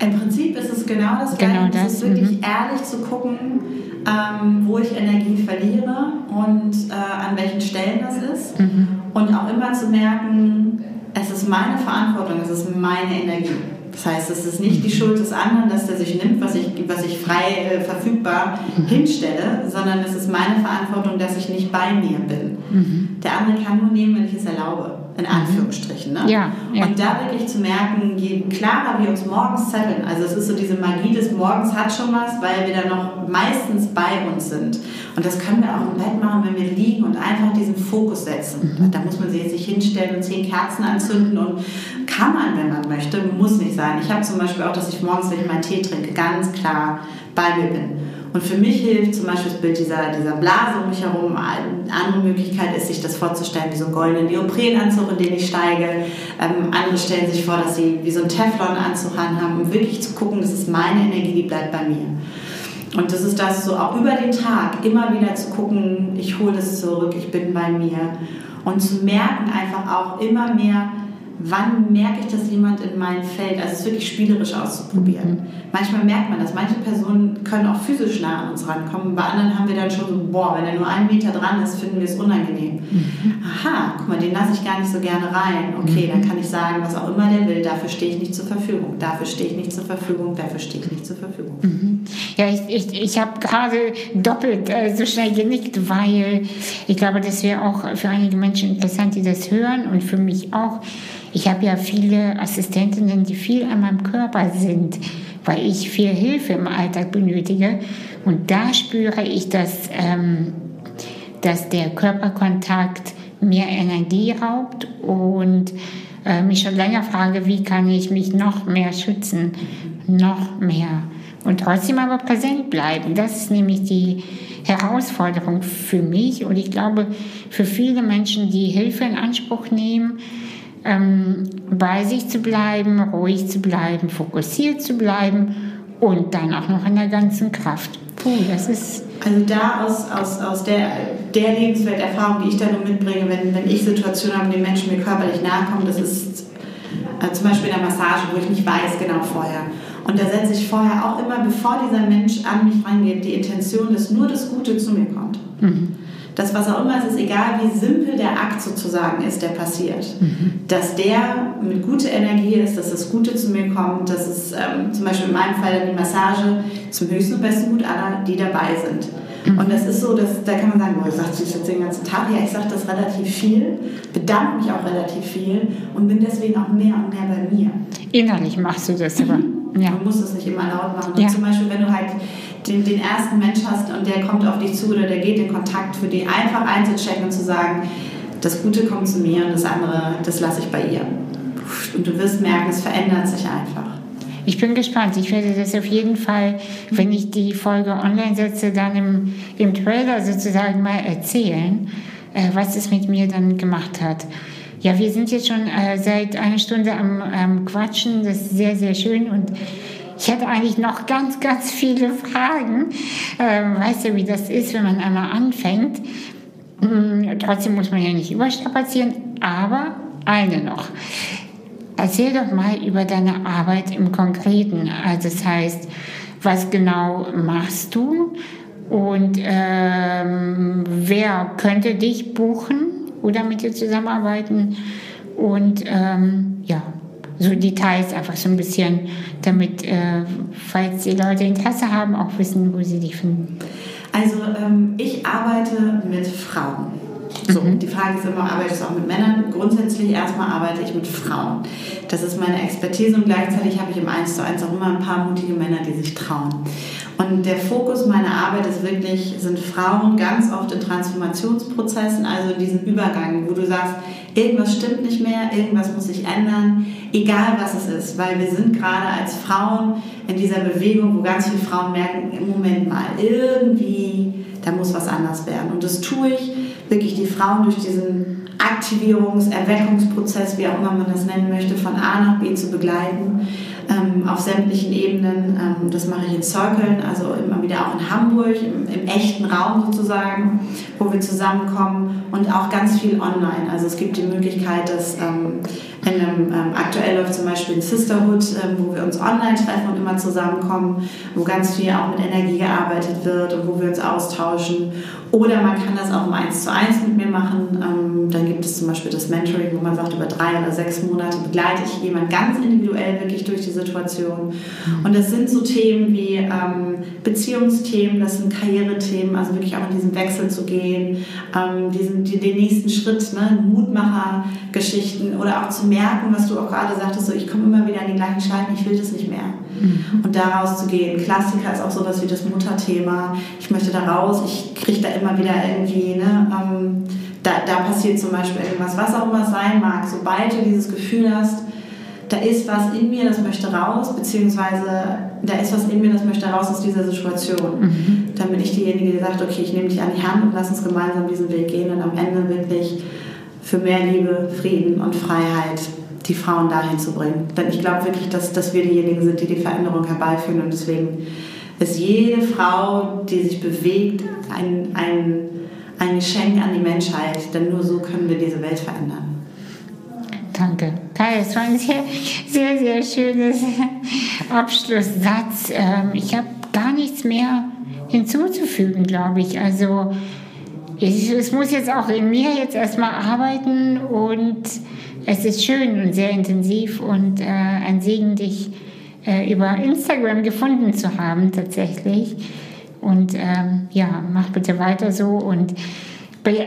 Im Prinzip ist es genau das Gleiche. Genau das. Es ist wirklich mhm. ehrlich zu gucken, ähm, wo ich Energie verliere und äh, an welchen Stellen das ist. Mhm. Und auch immer zu merken, es ist meine Verantwortung, es ist meine Energie. Das heißt, es ist nicht die Schuld des anderen, dass der sich nimmt, was ich, was ich frei äh, verfügbar mhm. hinstelle, sondern es ist meine Verantwortung, dass ich nicht bei mir bin. Mhm. Der andere kann nur nehmen, wenn ich es erlaube. In Anführungsstrichen. Ne? Ja, ja. Und da wirklich zu merken, je klarer wir uns morgens zetteln, also es ist so diese Magie des Morgens hat schon was, weil wir dann noch meistens bei uns sind. Und das können wir auch im Bett machen, wenn wir liegen und einfach diesen Fokus setzen. Mhm. Da muss man sich jetzt nicht hinstellen und zehn Kerzen anzünden und kann man, wenn man möchte, muss nicht sein. Ich habe zum Beispiel auch, dass ich morgens, wenn ich meinen Tee trinke, ganz klar bei mir bin. Und für mich hilft zum Beispiel das Bild dieser, dieser Blase um mich herum. Eine andere Möglichkeit ist, sich das vorzustellen wie so einen goldenen Neoprenanzug, in den ich steige. Ähm, andere stellen sich vor, dass sie wie so einen Teflonanzug anhaben, um wirklich zu gucken, das ist meine Energie, die bleibt bei mir. Und das ist das so auch über den Tag immer wieder zu gucken, ich hole es zurück, ich bin bei mir. Und zu merken einfach auch immer mehr, wann merke ich, dass jemand in mein Feld, also es wirklich spielerisch auszuprobieren. Mhm. Manchmal merkt man das. Manche Personen können auch physisch nah an uns rankommen. Bei anderen haben wir dann schon so, boah, wenn er nur einen Meter dran ist, finden wir es unangenehm. Mhm. Aha, guck mal, den lasse ich gar nicht so gerne rein. Okay, mhm. dann kann ich sagen, was auch immer der will, dafür stehe ich nicht zur Verfügung. Dafür stehe ich nicht zur Verfügung. Dafür stehe ich nicht zur Verfügung. Mhm. Ja, ich, ich, ich habe gerade doppelt äh, so schnell genickt, weil ich glaube, das wäre auch für einige Menschen interessant, die das hören und für mich auch ich habe ja viele Assistentinnen, die viel an meinem Körper sind, weil ich viel Hilfe im Alltag benötige. Und da spüre ich, dass, ähm, dass der Körperkontakt mehr Energie raubt und äh, mich schon länger frage, wie kann ich mich noch mehr schützen, noch mehr. Und trotzdem aber präsent bleiben. Das ist nämlich die Herausforderung für mich und ich glaube für viele Menschen, die Hilfe in Anspruch nehmen ähm, bei sich zu bleiben, ruhig zu bleiben, fokussiert zu bleiben und dann auch noch in der ganzen Kraft. Puh, das ist. Also da aus, aus, aus der, der Lebenswelterfahrung, die ich da nur mitbringe, wenn, wenn ich Situationen habe, in denen Menschen mir körperlich nahe kommen, das ist äh, zum Beispiel in der Massage, wo ich nicht weiß genau vorher. Und da setze ich vorher auch immer, bevor dieser Mensch an mich reingeht, die Intention, dass nur das Gute zu mir kommt. Mhm dass was auch immer es ist, egal wie simpel der Akt sozusagen ist, der passiert, mhm. dass der mit guter Energie ist, dass das Gute zu mir kommt, dass es ähm, zum Beispiel in meinem Fall die Massage zum höchsten und besten Gut aller, die dabei sind. Mhm. Und das ist so, dass, da kann man sagen, boah, ich sage das jetzt den ganzen Tag, ja, ich sage das relativ viel, bedanke mich auch relativ viel und bin deswegen auch mehr und mehr bei mir. Innerlich machst du das aber. Ja. Du musst es nicht immer laut machen. Ja. Zum Beispiel, wenn du halt den, den ersten Mensch hast und der kommt auf dich zu oder der geht in Kontakt, für die einfach einzuchecken und zu sagen, das Gute kommt zu mir und das andere, das lasse ich bei ihr. Und du wirst merken, es verändert sich einfach. Ich bin gespannt. Ich werde das auf jeden Fall, wenn ich die Folge online setze, dann im, im Trailer sozusagen mal erzählen, äh, was es mit mir dann gemacht hat. Ja, wir sind jetzt schon äh, seit einer Stunde am, am Quatschen. Das ist sehr, sehr schön und ich hätte eigentlich noch ganz, ganz viele Fragen. Ähm, weißt du, wie das ist, wenn man einmal anfängt? Hm, trotzdem muss man ja nicht überstrapazieren, aber eine noch. Erzähl doch mal über deine Arbeit im Konkreten. Also das heißt, was genau machst du und ähm, wer könnte dich buchen oder mit dir zusammenarbeiten? Und ähm, ja, so Details einfach so ein bisschen, damit, äh, falls die Leute Interesse haben, auch wissen, wo sie dich finden. Also ähm, ich arbeite mit Frauen. So, mhm. die Frage ist immer, arbeitest du auch mit Männern? Grundsätzlich erstmal arbeite ich mit Frauen. Das ist meine Expertise und gleichzeitig habe ich im 1 zu 1 auch immer ein paar mutige Männer, die sich trauen. Und der Fokus meiner Arbeit ist wirklich, sind Frauen ganz oft in Transformationsprozessen, also in diesem Übergang, wo du sagst, irgendwas stimmt nicht mehr, irgendwas muss sich ändern, egal was es ist, weil wir sind gerade als Frauen in dieser Bewegung, wo ganz viele Frauen merken, im Moment mal, irgendwie, da muss was anders werden. Und das tue ich, wirklich die Frauen durch diesen Aktivierungs-, Erweckungsprozess, wie auch immer man das nennen möchte, von A nach B zu begleiten ähm, auf sämtlichen Ebenen. Ähm, das mache ich in Circlen, also immer wieder auch in Hamburg, im, im, echten Raum sozusagen, wo wir zusammenkommen und auch ganz viel online. Also es gibt die Möglichkeit, dass ähm, in einem, ähm, aktuell läuft zum Beispiel ein Sisterhood, ähm, wo wir uns online treffen und immer zusammenkommen, wo ganz viel auch mit Energie gearbeitet wird und wo wir uns austauschen. Oder man kann das auch im 1 zu 1 mit mir machen. Ähm, dann gibt es zum Beispiel das Mentoring, wo man sagt, über drei oder sechs Monate begleite ich jemanden ganz individuell wirklich durch diese Situation. Und das sind so Themen wie ähm, Beziehungsthemen, das sind Karrierethemen, also wirklich auch in diesen Wechsel zu gehen, ähm, diesen, die, den nächsten Schritt, ne, Mutmacher-Geschichten oder auch zu merken, was du auch gerade sagtest, so ich komme immer wieder an die gleichen Scheiden, ich will das nicht mehr. Mhm. Und daraus zu gehen. Klassiker ist auch sowas wie das Mutterthema. Ich möchte da raus, ich kriege da immer wieder irgendwie, ne, ähm, da, da passiert zum Beispiel irgendwas, was auch immer sein mag. Sobald du dieses Gefühl hast, da ist was in mir, das möchte raus, beziehungsweise da ist was in mir, das möchte raus aus dieser Situation. Mhm. Dann bin ich diejenige, die sagt, okay, ich nehme dich an die Hand und lass uns gemeinsam diesen Weg gehen und am Ende wirklich für mehr Liebe, Frieden und Freiheit die Frauen dahin zu bringen. Denn ich glaube wirklich, dass, dass wir diejenigen sind, die die Veränderung herbeiführen und deswegen ist jede Frau, die sich bewegt, ein, ein, ein Geschenk an die Menschheit, denn nur so können wir diese Welt verändern. Danke. Kai, es war ein sehr, sehr, sehr schönes Abschlusssatz. Ähm, ich habe gar nichts mehr hinzuzufügen, glaube ich. Also es muss jetzt auch in mir jetzt erstmal arbeiten und es ist schön und sehr intensiv und äh, ein Segen, dich äh, über Instagram gefunden zu haben tatsächlich. Und ähm, ja, mach bitte weiter so und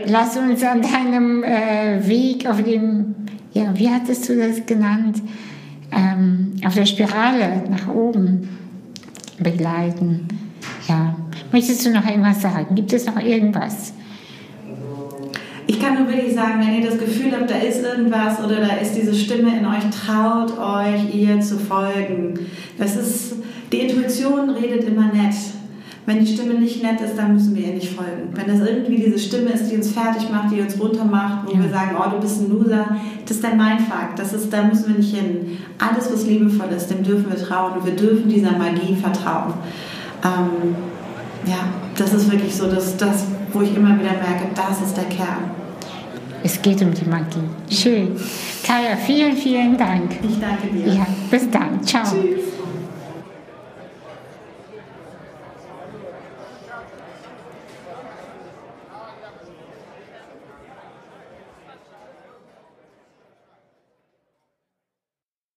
lass uns an deinem äh, Weg auf dem, ja, wie hattest du das genannt, ähm, auf der Spirale nach oben begleiten. Ja. Möchtest du noch irgendwas sagen? Gibt es noch irgendwas? Ich kann nur wirklich sagen, wenn ihr das Gefühl habt, da ist irgendwas oder da ist diese Stimme in euch, traut euch, ihr zu folgen. Das ist, die Intuition redet immer nett. Wenn die Stimme nicht nett ist, dann müssen wir ihr nicht folgen. Wenn das irgendwie diese Stimme ist, die uns fertig macht, die uns runter macht, wo ja. wir sagen, oh, du bist ein Loser, das ist der Mindfuck. Das ist, da müssen wir nicht hin. Alles, was liebevoll ist, dem dürfen wir trauen und wir dürfen dieser Magie vertrauen. Ähm, ja, das ist wirklich so das, das, wo ich immer wieder merke, das ist der Kern. Es geht um die Magie. Schön. Kaya, vielen, vielen Dank. Ich danke dir. Ja, bis dann. Ciao. Tschüss.